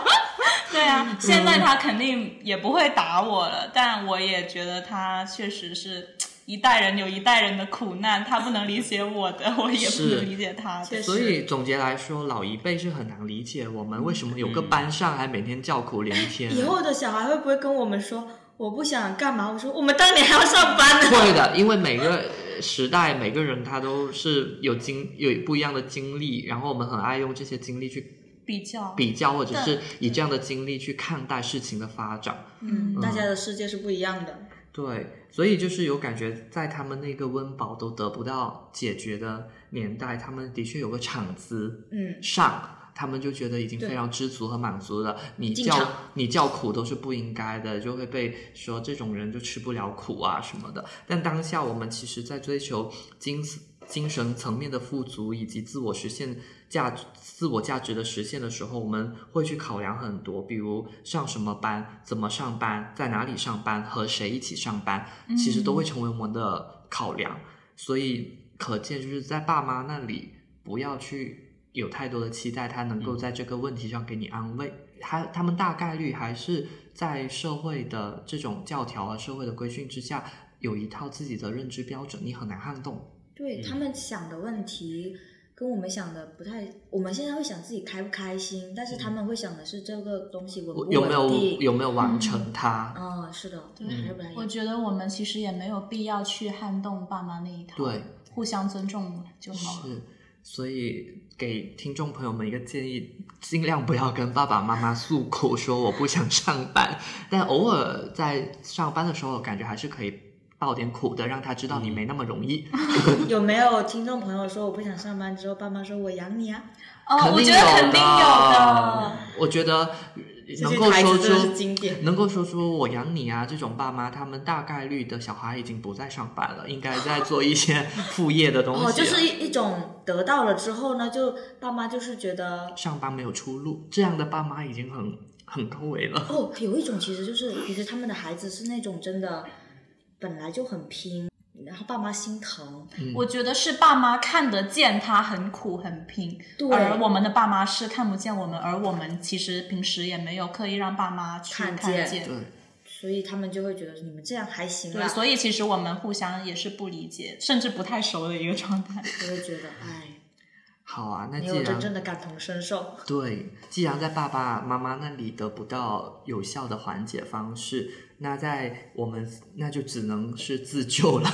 对啊，现在他肯定也不会打我了，但我也觉得他确实是一代人有一代人的苦难，他不能理解我的，<laughs> 我也不能理解他的。所以总结来说，老一辈是很难理解我们为什么有个班上还每天叫苦连天。以后的小孩会不会跟我们说我不想干嘛？我说我们当年还要上班呢。<laughs> 会的，因为每个呃时代每个人他都是有经有不一样的经历，然后我们很爱用这些经历去比较比较，或者是以这样的经历去看待事情的发展。嗯，大家的世界是不一样的。对，所以就是有感觉，在他们那个温饱都得不到解决的年代，他们的确有个厂子嗯，上。他们就觉得已经非常知足和满足了，你叫你叫苦都是不应该的，就会被说这种人就吃不了苦啊什么的。但当下我们其实在追求精精神层面的富足以及自我实现价值、自我价值的实现的时候，我们会去考量很多，比如上什么班、怎么上班、在哪里上班、和谁一起上班，其实都会成为我们的考量。所以可见，就是在爸妈那里不要去有太多的期待，他能够在这个问题上给你安慰。他他们大概率还是在社会的这种教条啊、社会的规训之下，有一套自己的认知标准，你很难撼动。对他们想的问题跟我们想的不太，我们现在会想自己开不开心，但是他们会想的是这个东西稳不稳定。有没有有没有完成它？哦，是的，对还是不太。我觉得我们其实也没有必要去撼动爸妈那一套，对，互相尊重就好了。是，所以给听众朋友们一个建议，尽量不要跟爸爸妈妈诉苦，说我不想上班，但偶尔在上班的时候，感觉还是可以爆点苦的，让他知道你没那么容易。<laughs> 有没有听众朋友说我不想上班之后，爸妈说我养你啊？哦，肯定我觉得肯定有的。我觉得能够说出经典。能够说出我养你啊这种爸妈，他们大概率的小孩已经不再上班了，应该在做一些 <laughs> 副业的东西。哦，就是一一种得到了之后呢，就爸妈就是觉得上班没有出路，这样的爸妈已经很很高维了。哦，有一种其实就是，其实他们的孩子是那种真的本来就很拼，然后爸妈心疼，我觉得是爸妈看得见他很苦很拼，而我们的爸妈是看不见我们，而我们其实平时也没有刻意让爸妈去看看见对，所以他们就会觉得你们这样还行对，所以其实我们互相也是不理解，甚至不太熟的一个状态。就会觉得哎，<laughs> 好啊，那没有真正的感同身受。对，既然在爸爸妈妈那里得不到有效的缓解方式，那在我们那就只能是自救了。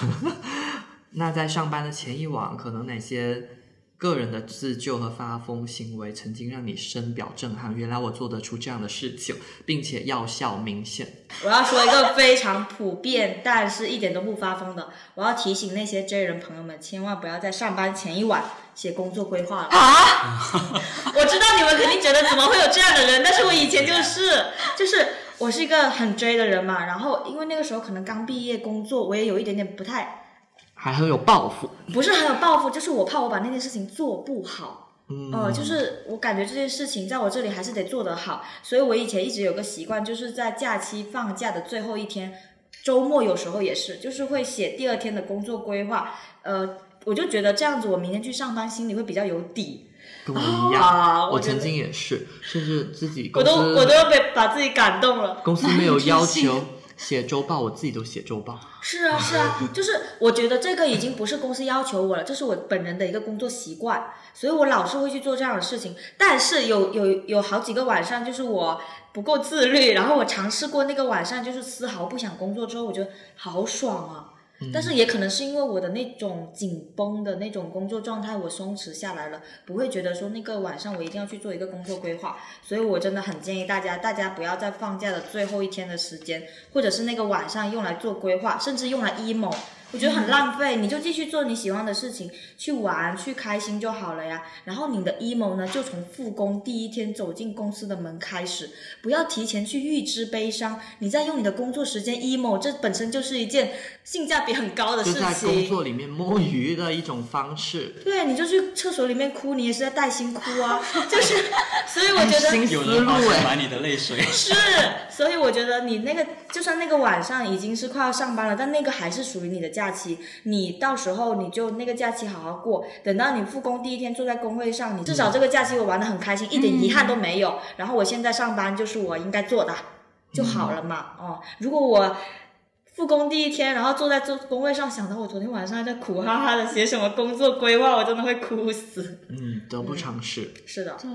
<laughs> 那在上班的前一晚，可能哪些个人的自救和发疯行为曾经让你深表震撼？原来我做得出这样的事情，并且药效明显。我要说一个非常普遍，但是一点都不发疯的。我要提醒那些 J 人朋友们，千万不要在上班前一晚写工作规划了。啊！<laughs> 我知道你们肯定觉得怎么会有这样的人，但是我以前就是，就是我是一个很追的人嘛。然后因为那个时候可能刚毕业工作，我也有一点点不太，还很有抱负，不是很有抱负，就是我怕我把那件事情做不好。嗯，呃，就是我感觉这件事情在我这里还是得做得好，所以我以前一直有个习惯，就是在假期放假的最后一天，周末有时候也是，就是会写第二天的工作规划。呃，我就觉得这样子，我明天去上班心里会比较有底。跟我一样，啊我我曾经也是，甚至自己公我都我都要被把自己感动了。公司没有要求 <laughs> 写周报，我自己都写周报。是啊，是啊，就是我觉得这个已经不是公司要求我了，这是我本人的一个工作习惯，所以我老是会去做这样的事情。但是有有有好几个晚上，就是我不够自律，然后我尝试过那个晚上，就是丝毫不想工作之后，我觉得好爽啊。但是也可能是因为我的那种紧绷的那种工作状态，我松弛下来了，不会觉得说那个晚上我一定要去做一个工作规划。所以我真的很建议大家，大家不要在放假的最后一天的时间，或者是那个晚上用来做规划，甚至用来 emo，我觉得很浪费。你就继续做你喜欢的事情，去玩，去开心就好了呀。然后你的 emo 呢，就从复工第一天走进公司的门开始，不要提前去预知悲伤。你在用你的工作时间 emo，这本身就是一件性价比很高的事就在工。作里面摸鱼的一种方式。对，你就去厕所里面哭，你也是在带薪哭啊，<laughs> 就是，所以我觉得 <laughs> 有人买你的泪水。<laughs> 是，所以我觉得你那个，就算那个晚上已经是快要上班了，但那个还是属于你的假期。你到时候你就那个假期好好过，等到你复工第一天坐在工位上，你至少这个假期我玩的很开心，一点遗憾都没有。然后我现在上班就是我应该做的就好了嘛。哦，如果我。复工第一天，然后坐在做工位上，想到我昨天晚上还在苦哈哈的写什么工作规划，我真的会哭死。嗯，得不偿失。是的，对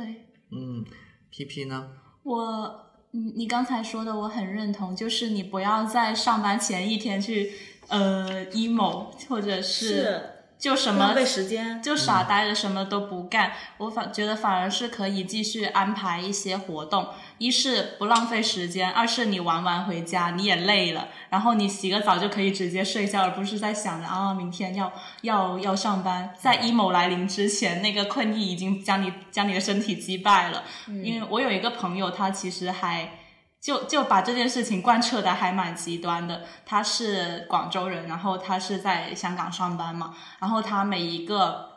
嗯，P P 呢？我，你你刚才说的我很认同，就是你不要在上班前一天去呃 emo，或者是就什么浪费时间。就傻呆着什么都不干，我反觉得反而是可以继续安排一些活动，一是不浪费时间，二是你玩完回家你也累了，然后你洗个澡就可以直接睡觉，而不是在想着啊明天要要要上班，在 emo 来临之前，那个困意已经将你将你的身体击败了。因为我有一个朋友，他其实还。就就把这件事情贯彻的还蛮极端的。他是广州人，然后他是在香港上班嘛，然后他每一个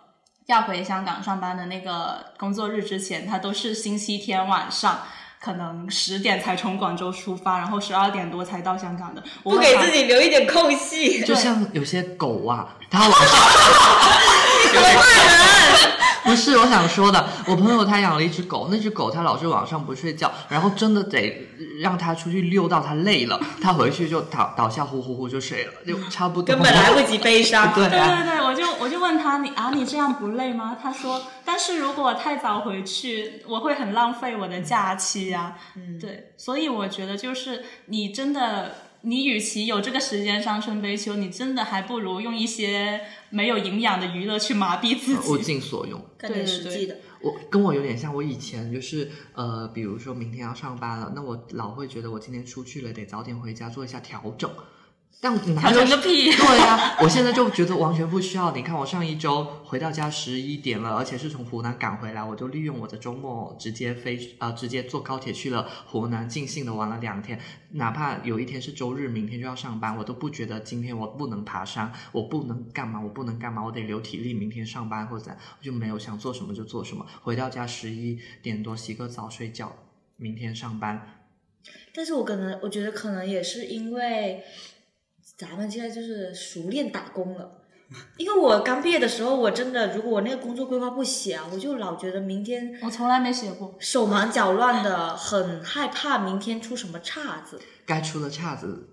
要回香港上班的那个工作日之前，他都是星期天晚上。可能十点才从广州出发，然后十二点多才到香港的。我不给自己留一点空隙，就像有些狗啊，它晚上 <laughs> 不是我想说的，我朋友他养了一只狗，那只狗它老是晚上不睡觉，然后真的得让它出去遛到它累了，它回去就倒倒下呼呼呼就睡了，就差不多。根本来不及悲伤。<laughs> 对啊，对对对，我就我就问他你啊，你这样不累吗？他说，但是如果我太早回去，我会很浪费我的假期啊。嗯，对，所以我觉得就是你真的，你与其有这个时间伤春悲秋，你真的还不如用一些没有营养的娱乐去麻痹自己物。尽所用。干点实际的。我跟我有点像，我以前就是呃，比如说明天要上班了，那我老会觉得我今天出去了，得早点回家做一下调整。但哪有调整个屁！<laughs> 对呀、我现在就觉得完全不需要。你看，我上一周回到家十一点了，而且是从湖南赶回来，我就利用我的周末直接飞呃，直接坐高铁去了湖南，尽兴的玩了两天。哪怕有一天是周日，明天就要上班，我都不觉得今天我不能爬山，我不能干嘛，我不能干嘛，我得留体力，明天上班或者我就没有想做什么就做什么。回到家十一点多洗个澡睡觉，明天上班。但是我可能我觉得可能也是因为咱们现在就是熟练打工了。因为我刚毕业的时候，我真的如果我那个工作规划不写啊，我就老觉得明天我从来没写过。手忙脚乱的，很害怕明天出什么岔子。该出的岔子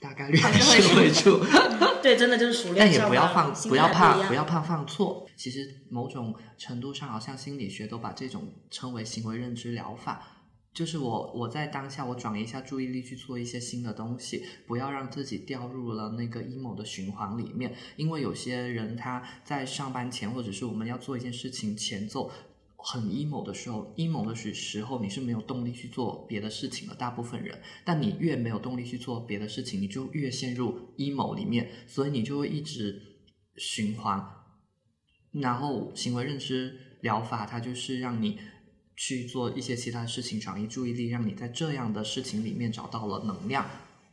大概率还还是会出。<laughs> 对，真的就是熟 <laughs> 练但也不要放，心不要怕不要怕犯错。其实某种程度上，好像心理学都把这种称为行为认知疗法。就是我我在当下，我转移一下注意力去做一些新的东西，不要让自己掉入了那个 emo 的循环里面。因为有些人他在上班前，或者是我们要做一件事情前奏。很 emo 的时候，emo 的时时候你是没有动力去做别的事情的，大部分人。但你越没有动力去做别的事情，你就越陷入 emo 里面，所以你就会一直循环。然后行为认知疗法，它就是让你去做一些其他的事情，转移注意力，让你在这样的事情里面找到了能量。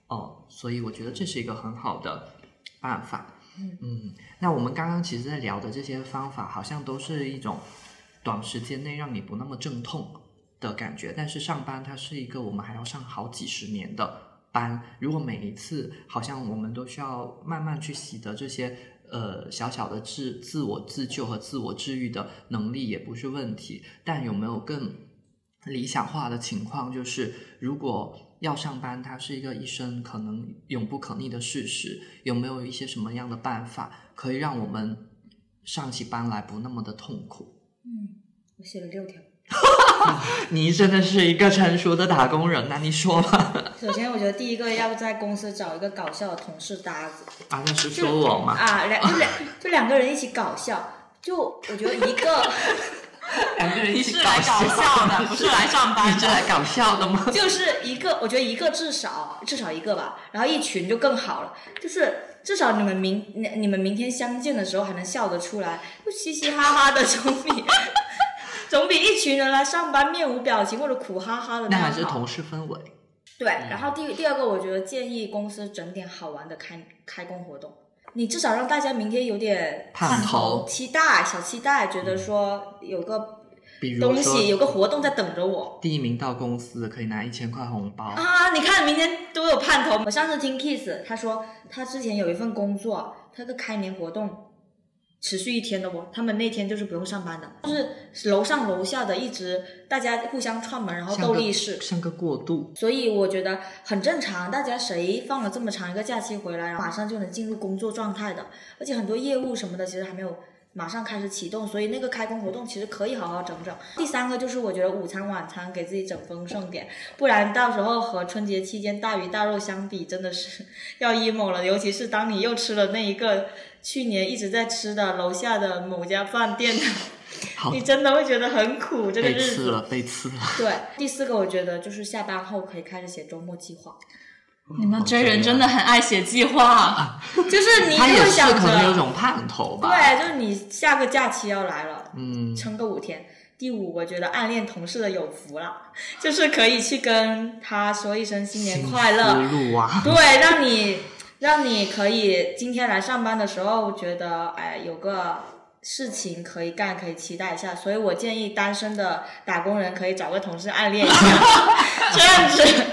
哦，所以我觉得这是一个很好的办法。嗯，那我们刚刚其实在聊的这些方法，好像都是一种短时间内让你不那么阵痛的感觉。但是上班它是一个我们还要上好几十年的班，如果每一次好像我们都需要慢慢去习得这些呃小小的自自我自救和自我治愈的能力，也不是问题。但有没有更理想化的情况，就是如果要上班，它是一个一生可能永不可逆的事实，有没有一些什么样的办法可以让我们上起班来不那么的痛苦？嗯，我写了六条。<laughs> 你真的是一个成熟的打工人呐、你说吧。首先，我觉得第一个要在公司找一个搞笑的同事搭子啊，那是说我吗？啊，两就两就两个人一起搞笑。就我觉得一个 <laughs> 两个人一你起是来搞笑的，<laughs> 不是来上班你是来。搞笑的吗？就是一个，我觉得一个至少至少一个吧，然后一群就更好了。就是至少你们明你你们明天相见的时候还能笑得出来，就嘻嘻哈哈的，总比总比一群人来上班面无表情或者苦哈哈的那样好还是同事氛围。对，然后第第二个，我觉得建议公司整点好玩的开开工活动，你至少让大家明天有点盼头期待，小期待，觉得说有个东比如说西，有个活动在等着我。第一名到公司可以拿一千块红包。啊！你看，明天都有盼头。我上次听 Kiss 他说，他之前有一份工作，他的开年活动持续一天的哦，他们那天就是不用上班的，就是楼上楼下的一直大家互相串门，然后斗力士。像个过渡，所以我觉得很正常，大家谁放了这么长一个假期回来，然后马上就能进入工作状态的，而且很多业务什么的其实还没有马上开始启动，所以那个开工活动其实可以好好整整。第三个就是我觉得午餐晚餐给自己整丰盛点，不然到时候和春节期间大鱼大肉相比，真的是 <laughs> 要 emo 了。尤其是当你又吃了那一个去年一直在吃的楼下的某家饭店的，<laughs> 你真的会觉得很苦这个日子。刺了，被刺了。对，第四个我觉得就是下班后可以开始写周末计划。你们追人真的很爱写计划，<laughs> 就是你他也就是想可能有，种盼头吧。对，就是你下个假期要来了，嗯，撑个五天。第五，我觉得暗恋同事的有福了，<laughs> 就是可以去跟他说一声新年快乐，对，让你让你可以今天来上班的时候觉得哎有个事情可以干，可以期待一下。所以我建议单身的打工人可以找个同事暗恋一下，<laughs> 这样子，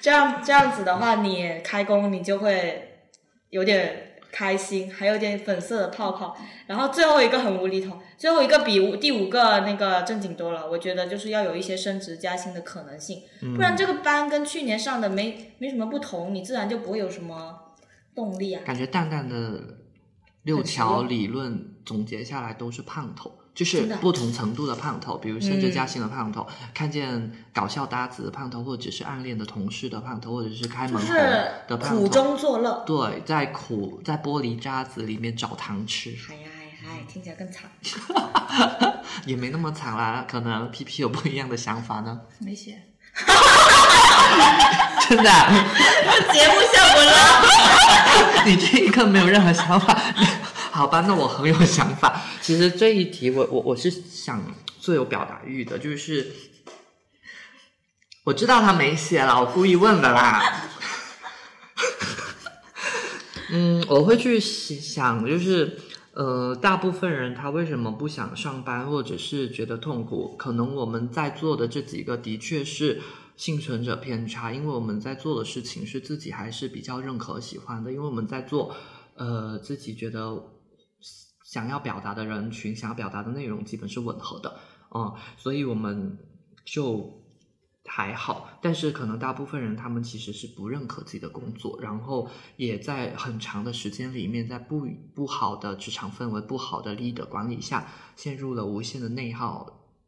这样这样子的话，你开工你就会有点开心，还有点粉色的泡泡。然后最后一个很无厘头，最后一个比五第五个那个正经多了。我觉得就是要有一些升职加薪的可能性，不然这个班跟去年上的没没什么不同，你自然就不会有什么动力啊。感觉淡淡的六条理论总结下来都是胖头，就是不同程度的胖头，比如升职嗯加薪的胖头，看见搞笑搭子的胖头，或者是暗恋的同事的胖头，或者是开门红的胖头。苦中作乐。对，在苦在玻璃渣子里面找糖吃，嗨呀嗨嗨，听起来更惨。<laughs> 也没那么惨啦。可能 P P 有不一样的想法呢，没写。<laughs> 真的啊、节目效果了。<laughs> 你这一刻没有任何想法，<laughs> 好吧？那我很有想法。其实这一题我我我是想最有表达欲的，就是我知道他没写了，我故意问的啦。嗯，我会去想，就是呃，大部分人他为什么不想上班，或者是觉得痛苦？可能我们在做的这几个的确是幸存者偏差，因为我们在做的事情是自己还是比较认可、喜欢的，因为我们在做呃自己觉得想要表达的人群、想要表达的内容基本是吻合的，嗯，所以我们就。还好，但是可能大部分人他们其实是不认可自己的工作，然后也在很长的时间里面，在不不好的职场氛围、不好的 leader 管理下，陷入了无限的内耗，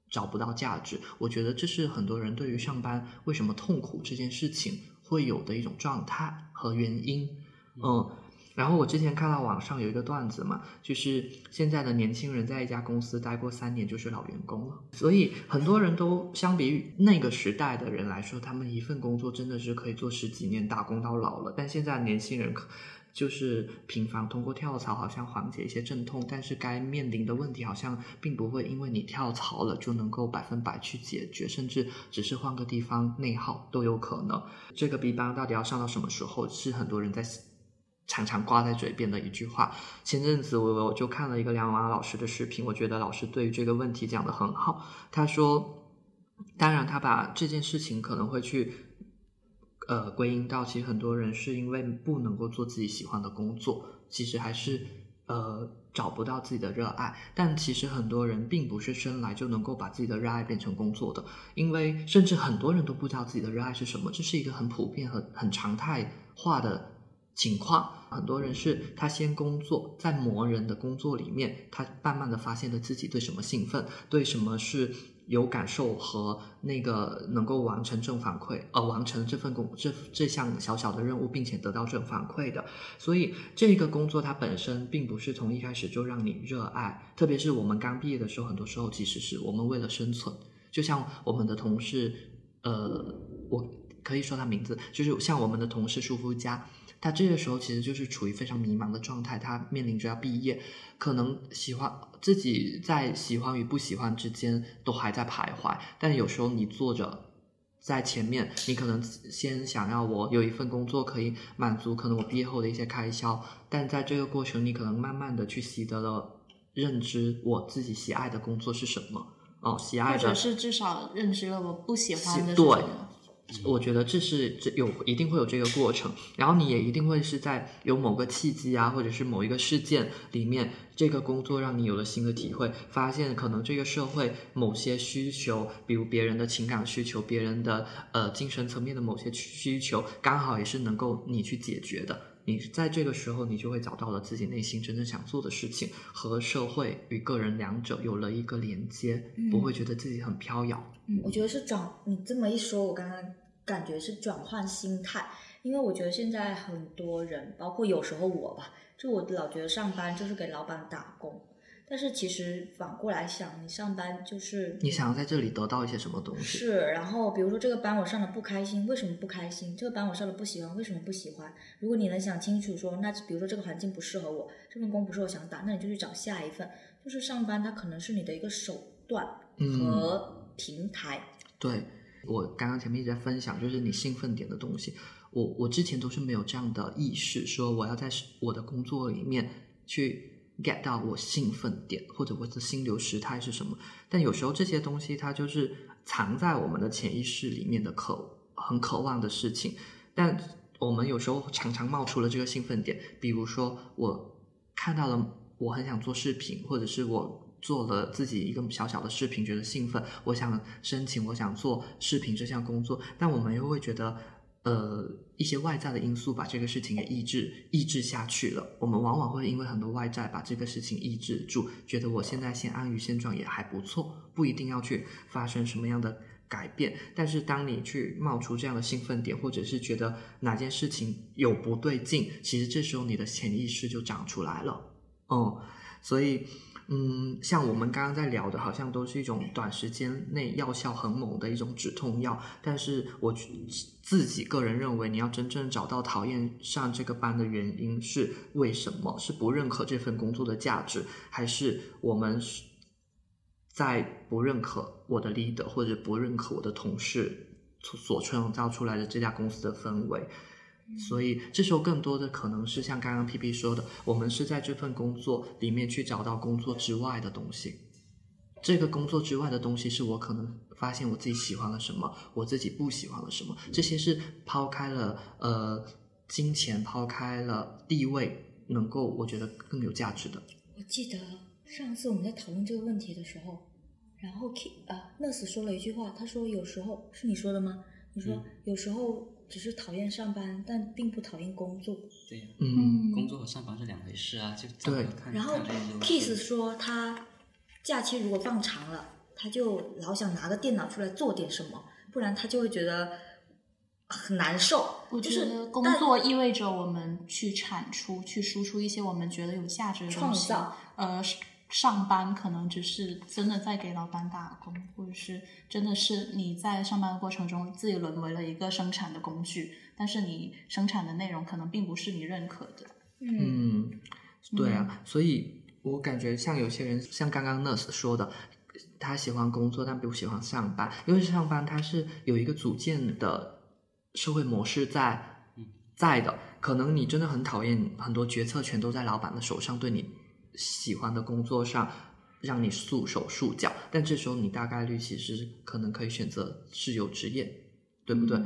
找不到价值。我觉得这是很多人对于上班为什么痛苦这件事情会有的一种状态和原因。嗯。然后我之前看到网上有一个段子嘛，就是现在的年轻人在一家公司待过三年就是老员工了，所以很多人都相比于那个时代的人来说，他们一份工作真的是可以做十几年，打工到老了。但现在年轻人可就是频繁通过跳槽好像缓解一些阵痛，但是该面临的问题好像并不会因为你跳槽了就能够百分百去解决，甚至只是换个地方内耗都有可能。这个 B 班到底要上到什么时候，是很多人在。常常挂在嘴边的一句话。前阵子我我就看了一个梁娃老师的视频，我觉得老师对于这个问题讲的很好。他说，当然他把这件事情可能会去，呃，归因到其实很多人是因为不能够做自己喜欢的工作，其实还是呃找不到自己的热爱。但其实很多人并不是生来就能够把自己的热爱变成工作的，因为甚至很多人都不知道自己的热爱是什么，这是一个很普遍和很常态化的。情况，很多人是他先工作，在磨人的工作里面，他慢慢的发现了自己对什么兴奋，对什么是有感受和那个能够完成正反馈，呃，完成这份工这这项小小的任务，并且得到正反馈的。所以这个工作它本身并不是从一开始就让你热爱，特别是我们刚毕业的时候，很多时候其实是我们为了生存。就像我们的同事，呃，我可以说他名字，就是像我们的同事舒夫佳。他这个时候其实就是处于非常迷茫的状态，他面临着要毕业，可能喜欢自己在喜欢与不喜欢之间都还在徘徊。但有时候你坐着在前面，你可能先想要我有一份工作可以满足可能我毕业后的一些开销，但在这个过程，你可能慢慢的去习得了认知，我自己喜爱的工作是什么哦，喜爱的，或者是至少认知了我不喜欢的对。我觉得这是这有一定会有这个过程，然后你也一定会是在有某个契机啊，或者是某一个事件里面，这个工作让你有了新的体会，发现可能这个社会某些需求，比如别人的情感需求，别人的呃精神层面的某些需求，刚好也是能够你去解决的。你在这个时候，你就会找到了自己内心真正想做的事情，和社会与个人两者有了一个连接，不会觉得自己很飘摇。嗯，我觉得是转你这么一说，我刚刚。感觉是转换心态，因为我觉得现在很多人，包括有时候我吧，就我老觉得上班就是给老板打工，但是其实反过来想，你上班就是你想要在这里得到一些什么东西。是，然后比如说这个班我上的不开心，为什么不开心？这个班我上的不喜欢，为什么不喜欢？如果你能想清楚，说那比如说这个环境不适合我，这份工不是我想打，那你就去找下一份。就是上班它可能是你的一个手段和平台。对。我刚刚前面一直在分享，就是你兴奋点的东西。我我之前都是没有这样的意识，说我要在我的工作里面去 get 到我兴奋点，或者我的心流时态是什么。但有时候这些东西它就是藏在我们的潜意识里面的渴很渴望的事情。但我们有时候常常冒出了这个兴奋点，比如说我看到了我很想做视频，或者是我。做了自己一个小小的视频，觉得兴奋，我想申请，我想做视频这项工作，但我们又会觉得，呃，一些外在的因素把这个事情给抑制、抑制下去了。我们往往会因为很多外在把这个事情抑制住，觉得我现在先安于现状也还不错，不一定要去发生什么样的改变。但是当你去冒出这样的兴奋点，或者是觉得哪件事情有不对劲，其实这时候你的潜意识就长出来了。嗯，所以。嗯，像我们刚刚在聊的，好像都是一种短时间内药效很猛的一种止痛药。但是我自己个人认为，你要真正找到讨厌上这个班的原因是为什么？是不认可这份工作的价值，还是我们在不认可我的 leader 或者不认可我的同事所创造出来的这家公司的氛围？所以这时候更多的可能是像刚刚 P P 说的，我们是在这份工作里面去找到工作之外的东西。这个工作之外的东西是我可能发现我自己喜欢了什么，我自己不喜欢了什么，这些是抛开了呃金钱，抛开了地位，能够我觉得更有价值的。我记得上次我们在讨论这个问题的时候，然后 K 啊 nurse 说了一句话，他说有时候是你说的吗？你说、嗯有时候只是讨厌上班，但并不讨厌工作。对呀、嗯工作和上班是两回事啊，就对然后 Kiss 说他假期如果放长了，他就老想拿个电脑出来做点什么，不然他就会觉得很难受。我就是觉得工作意味着我们去产出、去输出一些我们觉得有价值的东西。创造呃，上班可能只是真的在给老板打工，或者是真的是你在上班的过程中自己沦为了一个生产的工具，但是你生产的内容可能并不是你认可的。嗯，嗯，对啊，所以我感觉像有些人，像刚刚 nurse 说的，他喜欢工作但不喜欢上班，因为上班他是有一个组建的社会模式在在的，可能你真的很讨厌很多决策权都在老板的手上，对你喜欢的工作上让你束手束脚，但这时候你大概率其实可能可以选择自由职业，对不对？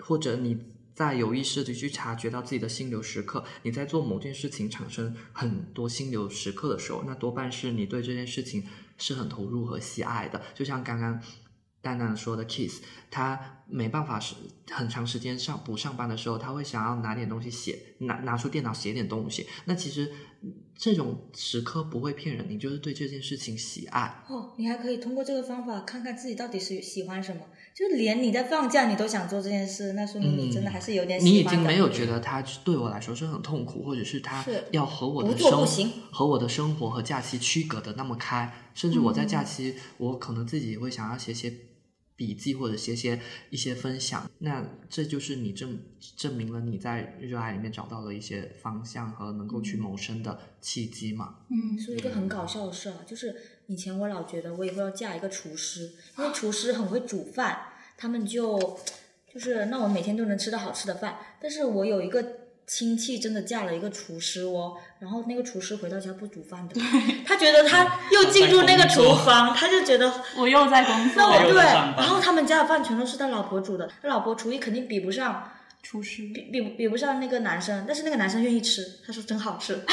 或者你在有意识的去察觉到自己的心流时刻，你在做某件事情产生很多心流时刻的时候，那多半是你对这件事情是很投入和喜爱的。就像刚刚蛋蛋说的，Kiss，他没办法是很长时间上不上班的时候，他会想要拿点东西写，拿拿出电脑写点东西。那其实这种时刻不会骗人，你就是对这件事情喜爱。哦，你还可以通过这个方法看看自己到底是喜欢什么。就连你在放假你都想做这件事，那说明你真的还是有点喜欢。嗯你已经没有觉得它对我来说是很痛苦，或者是它要和我的生和我的生活和假期区隔的那么开。甚至我在假期，我可能自己会想要写写笔记或者写写一些分享。那这就是你证证明了你在热爱里面找到了一些方向和能够去谋生的契机嘛。嗯，说一个很搞笑的事啊，就是以前我老觉得我以后要嫁一个厨师，因为厨师很会煮饭，他们就就是那我每天都能吃到好吃的饭。但是我有一个亲戚真的嫁了一个厨师哦，然后那个厨师回到家不煮饭的，他觉得他又进入那个厨 <laughs> 房，他就觉得 <laughs> 我又在工作，那我对，然后他们家的饭全都是他老婆煮的，他老婆厨艺肯定比不上。厨师比比比不上那个男生，但是那个男生愿意吃，他说真好吃。<laughs>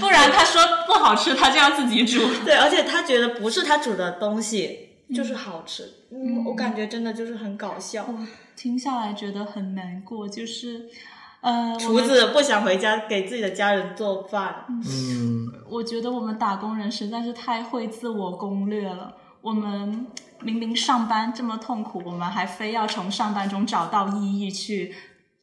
不然他说不好吃，他就要自己煮。对，而且他觉得不是他煮的东西就是好吃。嗯，我感觉真的就是很搞笑。我听下来觉得很难过，就是呃，厨子不想回家给自己的家人做饭，嗯，我觉得我们打工人实在是太会自我攻略了。我们明明上班这么痛苦，我们还非要从上班中找到意义去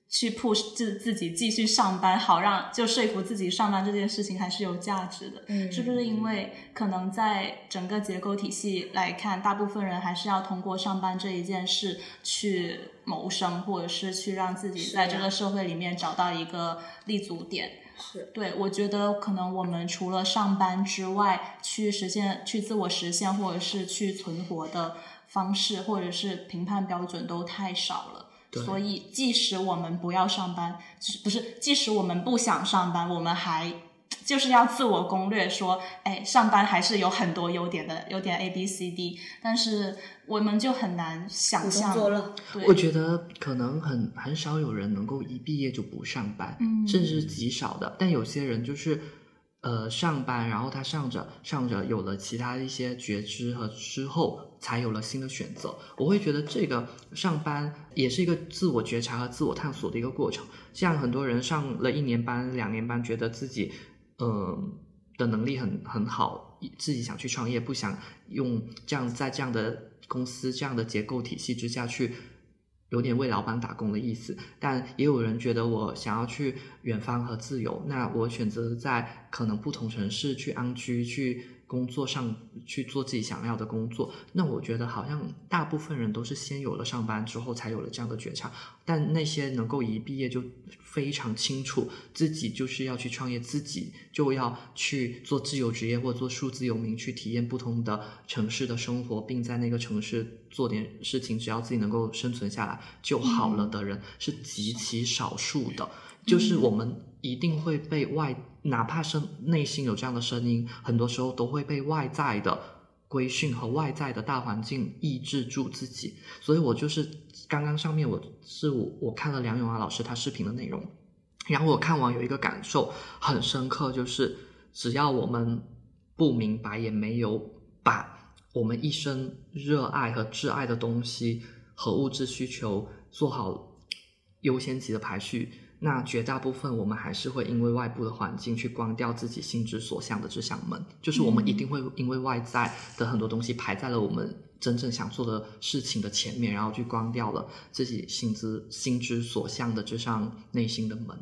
去 push 自自己继续上班，好让就说服自己上班这件事情还是有价值的。嗯是不是因为可能在整个结构体系来看，大部分人还是要通过上班这一件事去谋生，或者是去让自己在这个社会里面找到一个立足点？是对，我觉得可能我们除了上班之外，去实现、去自我实现，或者是去存活的方式，或者是评判标准都太少了。对所以，即使我们不要上班，就是不是，即使我们不想上班，我们还就是要自我攻略说，哎，上班还是有很多优点的，有点 A B C D，但是我们就很难想象。我觉得可能很很少有人能够一毕业就不上班，嗯甚至是极少的。但有些人就是，呃，上班，然后他上着上着有了其他一些觉知和之后，才有了新的选择。我会觉得这个上班也是一个自我觉察和自我探索的一个过程。像很多人上了一年班、两年班，觉得自己，嗯、的能力很很好，自己想去创业，不想用这样在这样的公司这样的结构体系之下去有点为老板打工的意思。但也有人觉得我想要去远方和自由，那我选择在可能不同城市去安居去。工作上去做自己想要的工作，那我觉得好像大部分人都是先有了上班之后才有了这样的觉察，但那些能够一毕业就非常清楚自己就是要去创业，自己就要去做自由职业或做数字游民，去体验不同的城市的生活，并在那个城市做点事情，只要自己能够生存下来就好了的人，是极其少数的。就是我们一定会被外，哪怕是内心有这样的声音，很多时候都会被外在的规训和外在的大环境抑制住自己。所以我就是刚刚上面我是我我看了梁永安老师他视频的内容，然后我看完有一个感受很深刻，就是只要我们不明白，也没有把我们一生热爱和挚爱的东西和物质需求做好优先级的排序，那绝大部分我们还是会因为外部的环境去关掉自己心之所向的这扇门，就是我们一定会因为外在的很多东西排在了我们真正想做的事情的前面，然后去关掉了自己心之心之所向的这扇内心的门。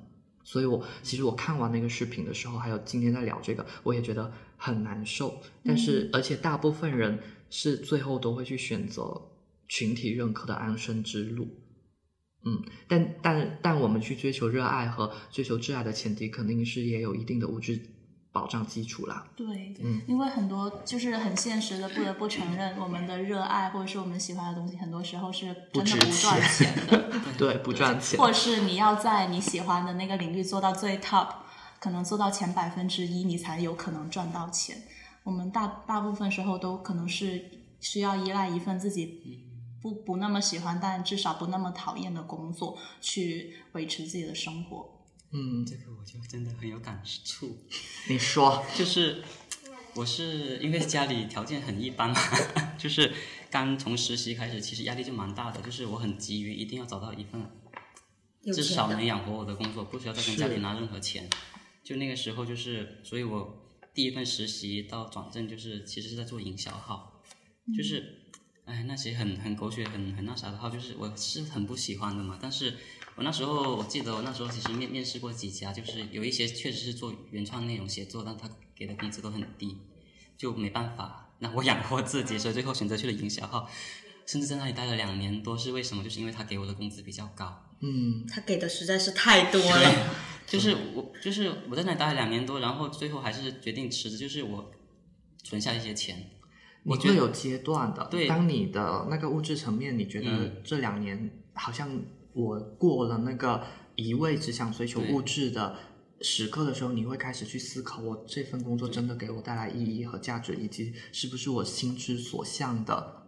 所以我其实我看完那个视频的时候，还有今天在聊这个，我也觉得很难受。但是，而且大部分人是最后都会去选择群体认可的安身之路。嗯，但但但我们去追求热爱和追求挚爱的前提，肯定是也有一定的物质保障基础啦。对，嗯因为很多就是很现实的，不得不承认，我们的热爱或者是我们喜欢的东西，很多时候是真的不赚钱的。<laughs> 对，不赚钱。或是你要在你喜欢的那个领域做到最 top，可能做到前百分之一，你才有可能赚到钱。我们大大部分时候都可能是需要依赖一份自己不不那么喜欢，但至少不那么讨厌的工作，去维持自己的生活。嗯，这个我就真的很有感触，<laughs> 你说，就是我是因为家里条件很一般嘛，<laughs> 就是刚从实习开始，其实压力就蛮大的，就是我很急于一定要找到一份至少能养活我的工作，不需要再跟家里拿任何钱。就那个时候，就是所以我第一份实习到转正，就是其实是在做营销号，就是哎那些很很狗血、很很那啥的号，就是我是很不喜欢的嘛。但是我那时候我记得我那时候其实面面试过几家，就是有一些确实是做原创内容写作，但他给的工资都很低，就没办法，那我养活自己，所以最后选择去了营销号。甚至在那里待了两年多，是为什么？就是因为他给我的工资比较高，嗯，他给的实在是太多了。就是我，就是我在那里待了两年多，然后最后还是决定辞职，就是我存下一些钱。你会有阶段的。对当你的那个物质层面，你觉得嗯这两年好像我过了那个一味只想追求物质的时刻的时候，你会开始去思考，我这份工作真的给我带来意义和价值，以及是不是我心之所向的。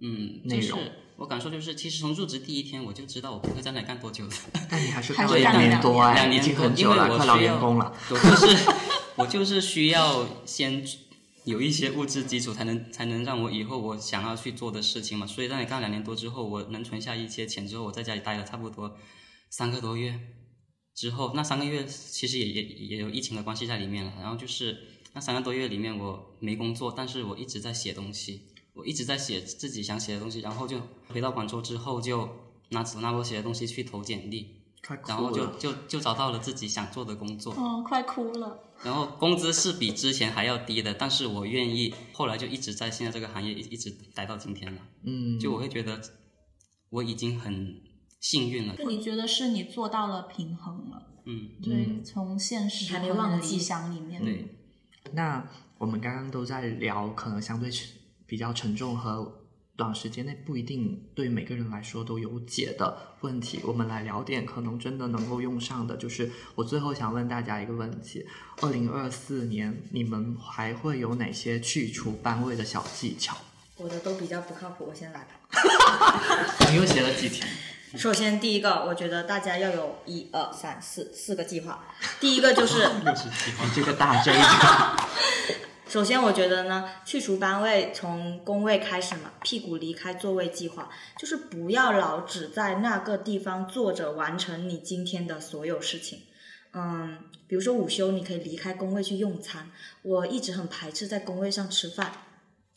嗯，内容就是我感受就是，其实从入职第一天我就知道我不会在那里干多久了。<laughs> 但你还是干了两是干了两多哎，两年已经多很久了，快老员工了。我就是我就是需要先有一些物质基础，才能才能让我以后我想要去做的事情嘛。所以在那里干两年多之后，我能存下一些钱之后，我在家里待了差不多三个多月。之后那三个月其实也也也有疫情的关系在里面了。然后就是那三个多月里面我没工作，但是我一直在写东西，我一直在写自己想写的东西。然后就回到广州之后，就拿拿我写的东西去投简历，然后就。就就找到了自己想做的工作。哦，快哭了。然后工资是比之前还要低的，但是我愿意，后来就一直在现在这个行业一一直待到今天了。嗯，就我会觉得我已经很幸运了。你觉得是你做到了平衡了。嗯，对，从现实还没和忘记理想里面。对，那我们刚刚都在聊，可能相对比较沉重和短时间内不一定对每个人来说都有解的问题。我们来聊点可能真的能够用上的，就是我最后想问大家一个问题：二零二四年你们还会有哪些去除班位的小技巧？我的都比较不靠谱，我先来吧。<laughs> 你又写了几题？<laughs> 首先，第一个，我觉得大家要有一二三四四个计划。第一个就是，你这个大 J 的，<laughs> 首先我觉得呢，去除班位从工位开始嘛，屁股离开座位计划，就是不要老只在那个地方坐着完成你今天的所有事情。嗯，比如说午休，你可以离开工位去用餐。我一直很排斥在工位上吃饭，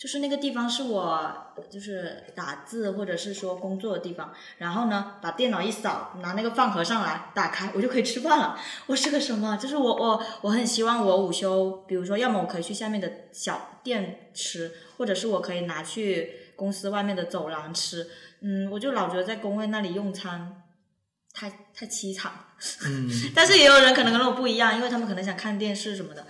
就是那个地方是我就是打字或者是说工作的地方。然后呢，把电脑一扫，拿那个饭盒上来打开，我就可以吃饭了。我是个什么？就是我我我很希望我午休，比如说，要么我可以去下面的小店吃，或者是我可以拿去公司外面的走廊吃。嗯，我就老觉得在工位那里用餐太太凄惨。嗯，<laughs> 但是也有人可能跟我不一样，因为他们可能想看电视什么的，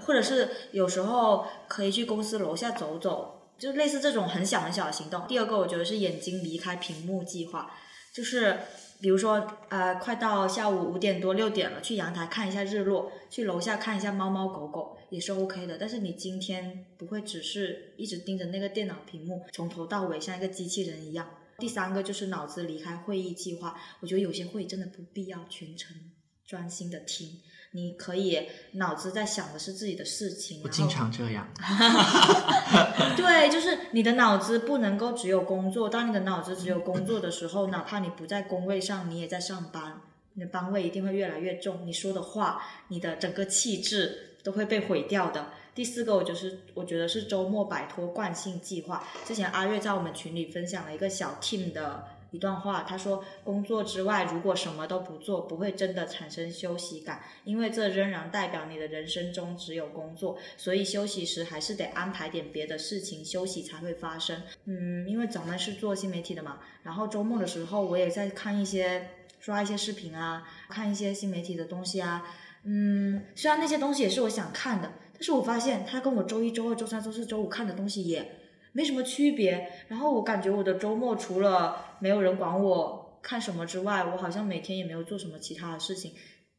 或者是有时候可以去公司楼下走走，就类似这种很小很小的行动。第二个，我觉得是眼睛离开屏幕计划，就是比如说呃，快到下午五点多六点了，去阳台看一下日落，去楼下看一下猫猫狗狗也是 OK 的。但是你今天不会只是一直盯着那个电脑屏幕，从头到尾像一个机器人一样。第三个就是脑子离开会议计划，我觉得有些会真的不必要全程专心的听，你可以脑子在想的是自己的事情。我经常这样。<laughs> 对，就是你的脑子不能够只有工作。当你的脑子只有工作的时候，哪怕你不在工位上，你也在上班，你的班位一定会越来越重。你说的话，你的整个气质都会被毁掉的。第四个，我就是我觉得是周末摆脱惯性计划。之前阿月在我们群里分享了一个小 team 的一段话，他说：工作之外，如果什么都不做，不会真的产生休息感，因为这仍然代表你的人生中只有工作，所以休息时还是得安排点别的事情，休息才会发生。嗯，因为咱们是做新媒体的嘛，然后周末的时候我也在看一些刷一些视频啊，看一些新媒体的东西啊。嗯，虽然那些东西也是我想看的，但是我发现它跟我周一周二周三周四周五看的东西也没什么区别。然后我感觉我的周末除了没有人管我看什么之外，我好像每天也没有做什么其他的事情。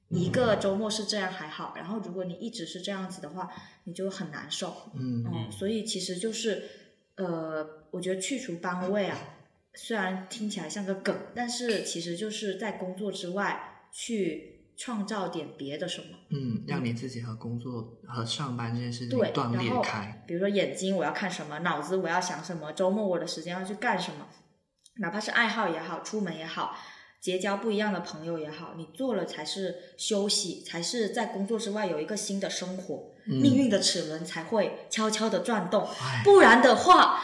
一个周末是这样还好，然后如果你一直是这样子的话，你就很难受。嗯嗯，所以其实就是，呃，我觉得去除班位啊，虽然听起来像个梗，但是其实就是在工作之外去创造点别的什么。嗯，让你自己和工作和上班这件事情对，断裂开。比如说眼睛我要看什么，脑子我要想什么，周末我的时间要去干什么，哪怕是爱好也好，出门也好，结交不一样的朋友也好，你做了才是休息，才是在工作之外有一个新的生活，嗯命运的齿轮才会悄悄的转动。不然的话，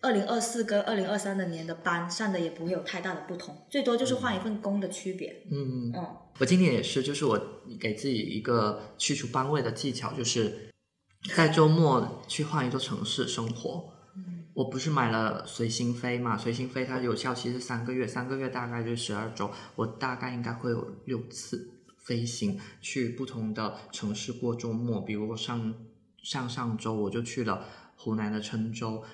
二零二四跟二零二三的年的班上的也不会有太大的不同，最多就是换一份工的区别。嗯，嗯，我今年也是，就是我给自己一个去除班位的技巧，就是在周末去换一座城市生活。我不是买了随心飞嘛？随心飞它有效期是三个月，三个月大概就是十二周，我大概应该会有六次飞行去不同的城市过周末。比如我上上上周我就去了湖南的郴州，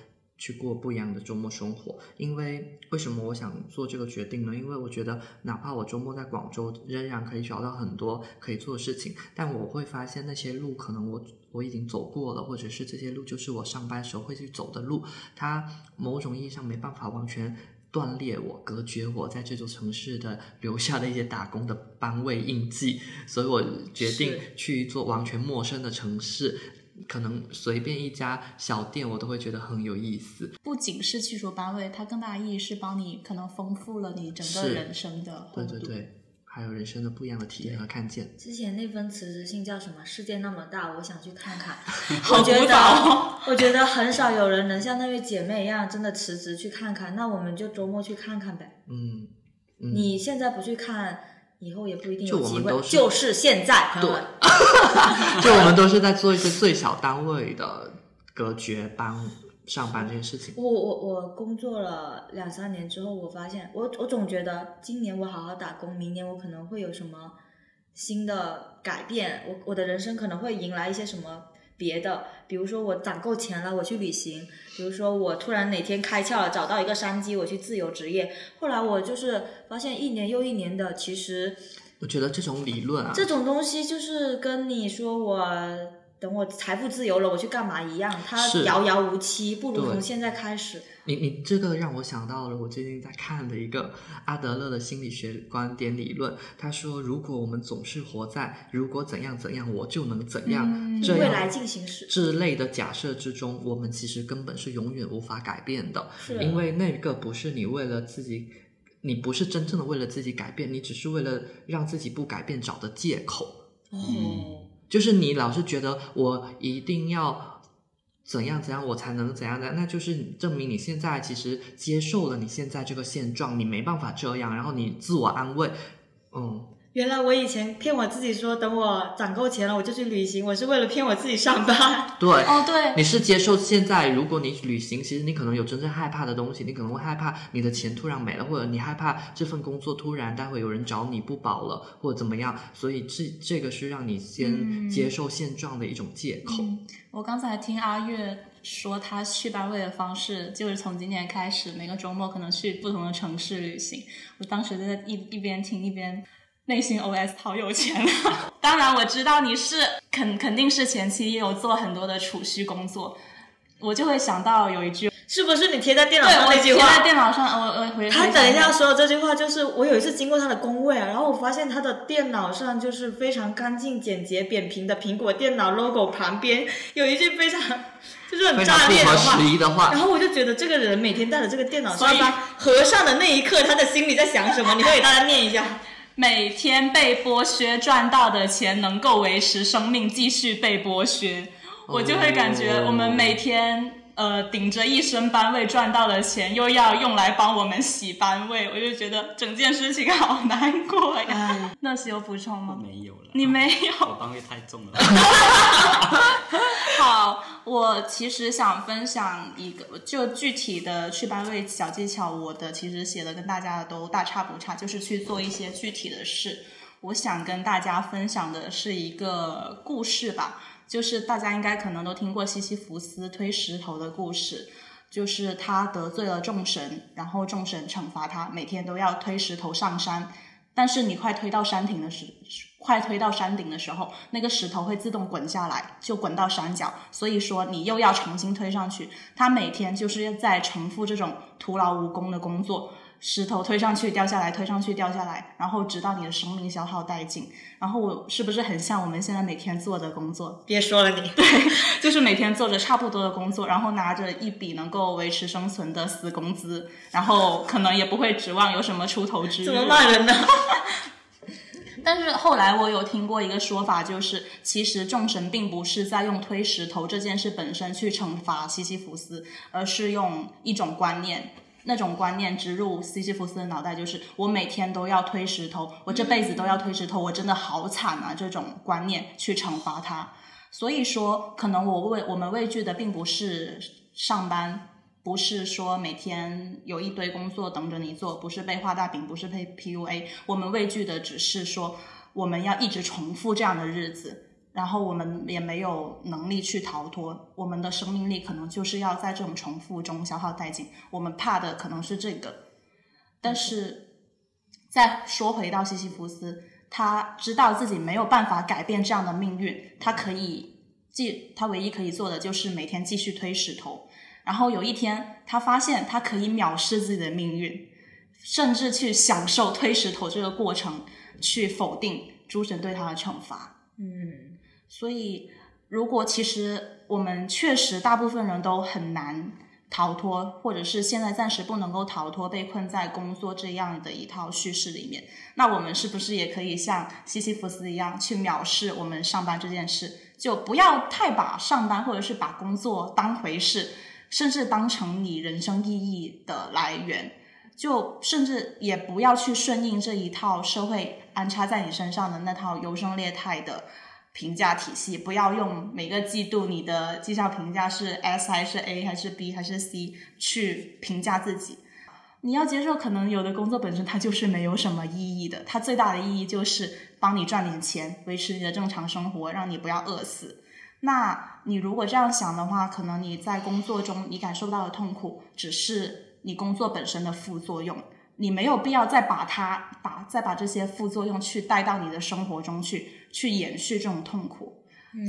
去过不一样的周末生活。因为为什么我想做这个决定呢？因为我觉得哪怕我周末在广州，仍然可以找到很多可以做的事情，但我会发现那些路可能我我已经走过了，或者是这些路就是我上班时候会去走的路，它某种意义上没办法完全。断裂我，隔绝我在这座城市的留下的一些打工的班位印记，所以我决定去一座完全陌生的城市，可能随便一家小店我都会觉得很有意思。不仅是去除班味，它更大的意义是帮你可能丰富了你整个人生的。对对对，还有人生的不一样的体验和看见。之前那封辞职信叫什么？世界那么大，我想去看看。好 <laughs> 我觉得，<laughs> 我觉得很少有人能像那位姐妹一样，真的辞职去看看。那我们就周末去看看呗。嗯，嗯你现在不去看，以后也不一定有机会。就是现在，朋友们。<laughs> 就我们都是在做一些最小单位的隔绝班上班这件事情。我我我工作了两三年之后，我发现我我总觉得今年我好好打工，明年我可能会有什么新的改变，我我的人生可能会迎来一些什么别的，比如说我攒够钱了，我去旅行；，比如说我突然哪天开窍了，找到一个商机，我去自由职业。后来我就是发现一年又一年的，其实我觉得这种理论啊，这种东西就是跟你说我等我财富自由了，我去干嘛一样，它遥遥无期，不如从现在开始。你你这个让我想到了我最近在看的一个阿德勒的心理学观点理论。他说，如果我们总是活在如果怎样怎样我就能怎样、嗯这未来样进行时，之类的假设之中，我们其实根本是永远无法改变的。是因为那个不是你为了自己，你不是真正的为了自己改变，你只是为了让自己不改变找的借口。哦，就是你老是觉得我一定要怎样怎样，我才能怎样的，那就是证明你现在其实接受了你现在这个现状，你没办法这样，然后你自我安慰，嗯，原来我以前骗我自己说，等我攒够钱了我就去旅行，我是为了骗我自己上班。对。哦，对，你是接受现在，如果你旅行，其实你可能有真正害怕的东西，你可能会害怕你的钱突然没了，或者你害怕这份工作突然待会有人找你不保了，或者怎么样，所以这这个是让你先嗯接受现状的一种借口。嗯，我刚才听阿月说他去班位的方式，就是从今年开始，每个周末可能去不同的城市旅行。我当时就在一一边听一边内心 OS 好有钱啊！<laughs> 当然我知道你是肯肯定是前期也有做很多的储蓄工作，我就会想到有一句，是不是你贴在电脑上那句话？贴在电脑上，我我回他等一下说的这句话，就是我有一次经过他的工位啊，然后我发现他的电脑上就是非常干净、简洁、扁平的苹果电脑 logo 旁边有一句非常就是很炸裂的话时，的话然。后我就觉得这个人每天带着这个电脑所以上班，合上的那一刻，他的心里在想什么？你会给大家念一下。每天被剥削赚到的钱能够维持生命继续被剥削，我就会感觉我们每天呃顶着一身班位赚到的钱，又要用来帮我们洗班位，我就觉得整件事情好难过呀。哎，那是有补充吗？没有了，你没有？我班位太重了。<laughs> 好，我其实想分享一个，就具体的去班位小技巧，我的其实写的跟大家的都大差不差，就是去做一些具体的事。我想跟大家分享的是一个故事吧，就是大家应该可能都听过西西弗斯推石头的故事。就是他得罪了众神，然后众神惩罚他，每天都要推石头上山。但是你快推到山顶的时，快推到山顶的时候，那个石头会自动滚下来，就滚到山脚。所以说你又要重新推上去。他每天就是在重复这种徒劳无功的工作，石头推上去掉下来，推上去掉下来，然后直到你的生命消耗殆尽。然后我是不是很像我们现在每天做的工作？别说了你，对 <laughs> 就是每天做着差不多的工作，然后拿着一笔能够维持生存的死工资，然后可能也不会指望有什么出头之日。怎么骂人呢？<laughs> 但是后来我有听过一个说法，就是其实众神并不是在用推石头这件事本身去惩罚西西弗斯，而是用一种观念。那种观念植入西西弗斯的脑袋，就是我每天都要推石头，我这辈子都要推石头，我真的好惨啊！这种观念去惩罚他。所以说，可能我畏我们畏惧的并不是上班，不是说每天有一堆工作等着你做，不是被画大饼，不是被 PUA，我们畏惧的只是说我们要一直重复这样的日子。然后我们也没有能力去逃脱，我们的生命力可能就是要在这种重复中消耗殆尽。我们怕的可能是这个，但是再说回到西西弗斯，他知道自己没有办法改变这样的命运，他可以继他唯一可以做的就是每天继续推石头。然后有一天，他发现他可以藐视自己的命运，甚至去享受推石头这个过程，去否定诸神对他的惩罚。嗯，所以，如果其实我们确实大部分人都很难逃脱，或者是现在暂时不能够逃脱，被困在工作这样的一套叙事里面，那我们是不是也可以像西西弗斯一样去藐视我们上班这件事？就不要太把上班或者是把工作当回事，甚至当成你人生意义的来源。就甚至也不要去顺应这一套社会安插在你身上的那套优胜劣汰的评价体系，不要用每个季度你的绩效评价是 S 还是 A 还是 B 还是 C 去评价自己。你要接受，可能有的工作本身它就是没有什么意义的，它最大的意义就是帮你赚点钱，维持你的正常生活，让你不要饿死。那你如果这样想的话，可能你在工作中你感受到的痛苦，只是你工作本身的副作用，你没有必要再把它把再把这些副作用去带到你的生活中去，去延续这种痛苦。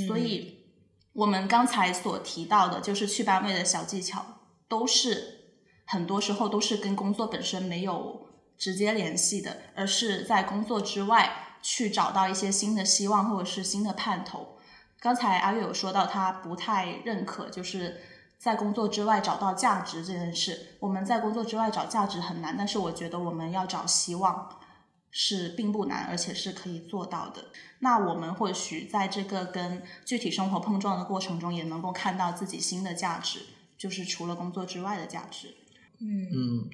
所以，我们刚才所提到的，就是去班位的小技巧，都是很多时候都是跟工作本身没有直接联系的，而是在工作之外去找到一些新的希望或者是新的盼头。刚才阿月有说到，他不太认可，就是在工作之外找到价值这件事。我们在工作之外找价值很难，但是我觉得我们要找希望是并不难，而且是可以做到的。那我们或许在这个跟具体生活碰撞的过程中，也能够看到自己新的价值，就是除了工作之外的价值。嗯，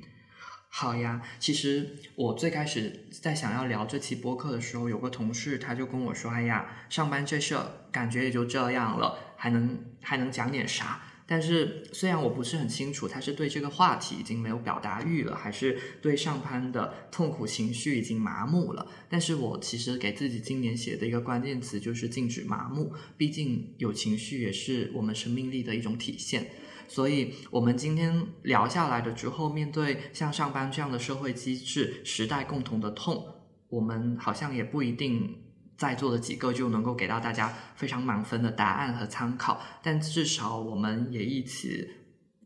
好呀。其实我最开始在想要聊这期播客的时候，有个同事他就跟我说：“哎呀，上班这事儿感觉也就这样了，还能还能讲点啥？”但是虽然我不是很清楚他是对这个话题已经没有表达欲了，还是对上班的痛苦情绪已经麻木了，但是我其实给自己今年写的一个关键词就是禁止麻木，毕竟有情绪也是我们生命力的一种体现。所以，我们今天聊下来的之后，面对像上班这样的社会机制、时代共同的痛，我们好像也不一定在座的几个就能够给到大家非常满分的答案和参考。但至少我们也一起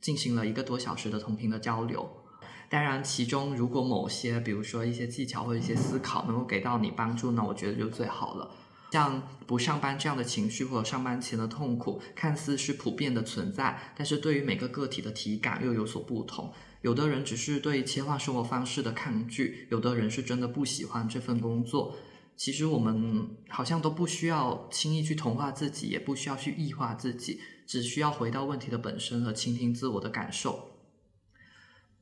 进行了一个多小时的同频的交流。当然，其中如果某些，比如说一些技巧或者一些思考能够给到你帮助，那我觉得就最好了。像不上班这样的情绪或者上班前的痛苦，看似是普遍的存在，但是对于每个个体的体感又有所不同。有的人只是对切换生活方式的抗拒，有的人是真的不喜欢这份工作。其实我们好像都不需要轻易去同化自己，也不需要去异化自己，只需要回到问题的本身和倾听自我的感受。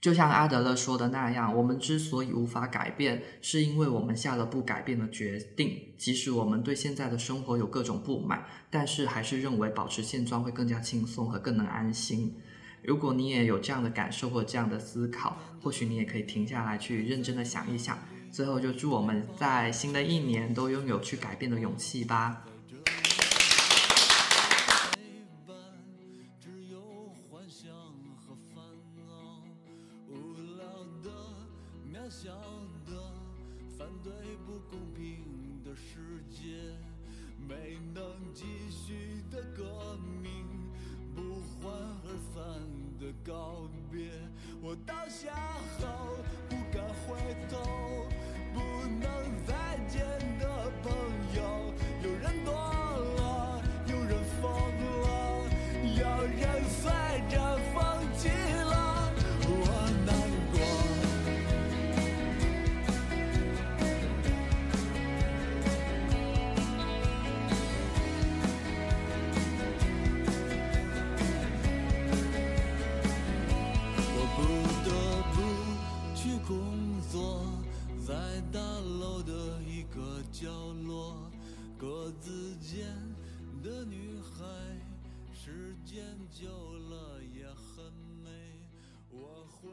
就像阿德勒说的那样，我们之所以无法改变，是因为我们下了不改变的决定。即使我们对现在的生活有各种不满，但是还是认为保持现状会更加轻松和更能安心。如果你也有这样的感受或这样的思考，或许你也可以停下来去认真的想一想。最后，就祝我们在新的一年都拥有去改变的勇气吧。告别，我倒下角落格子间的女孩时间久了也很美我会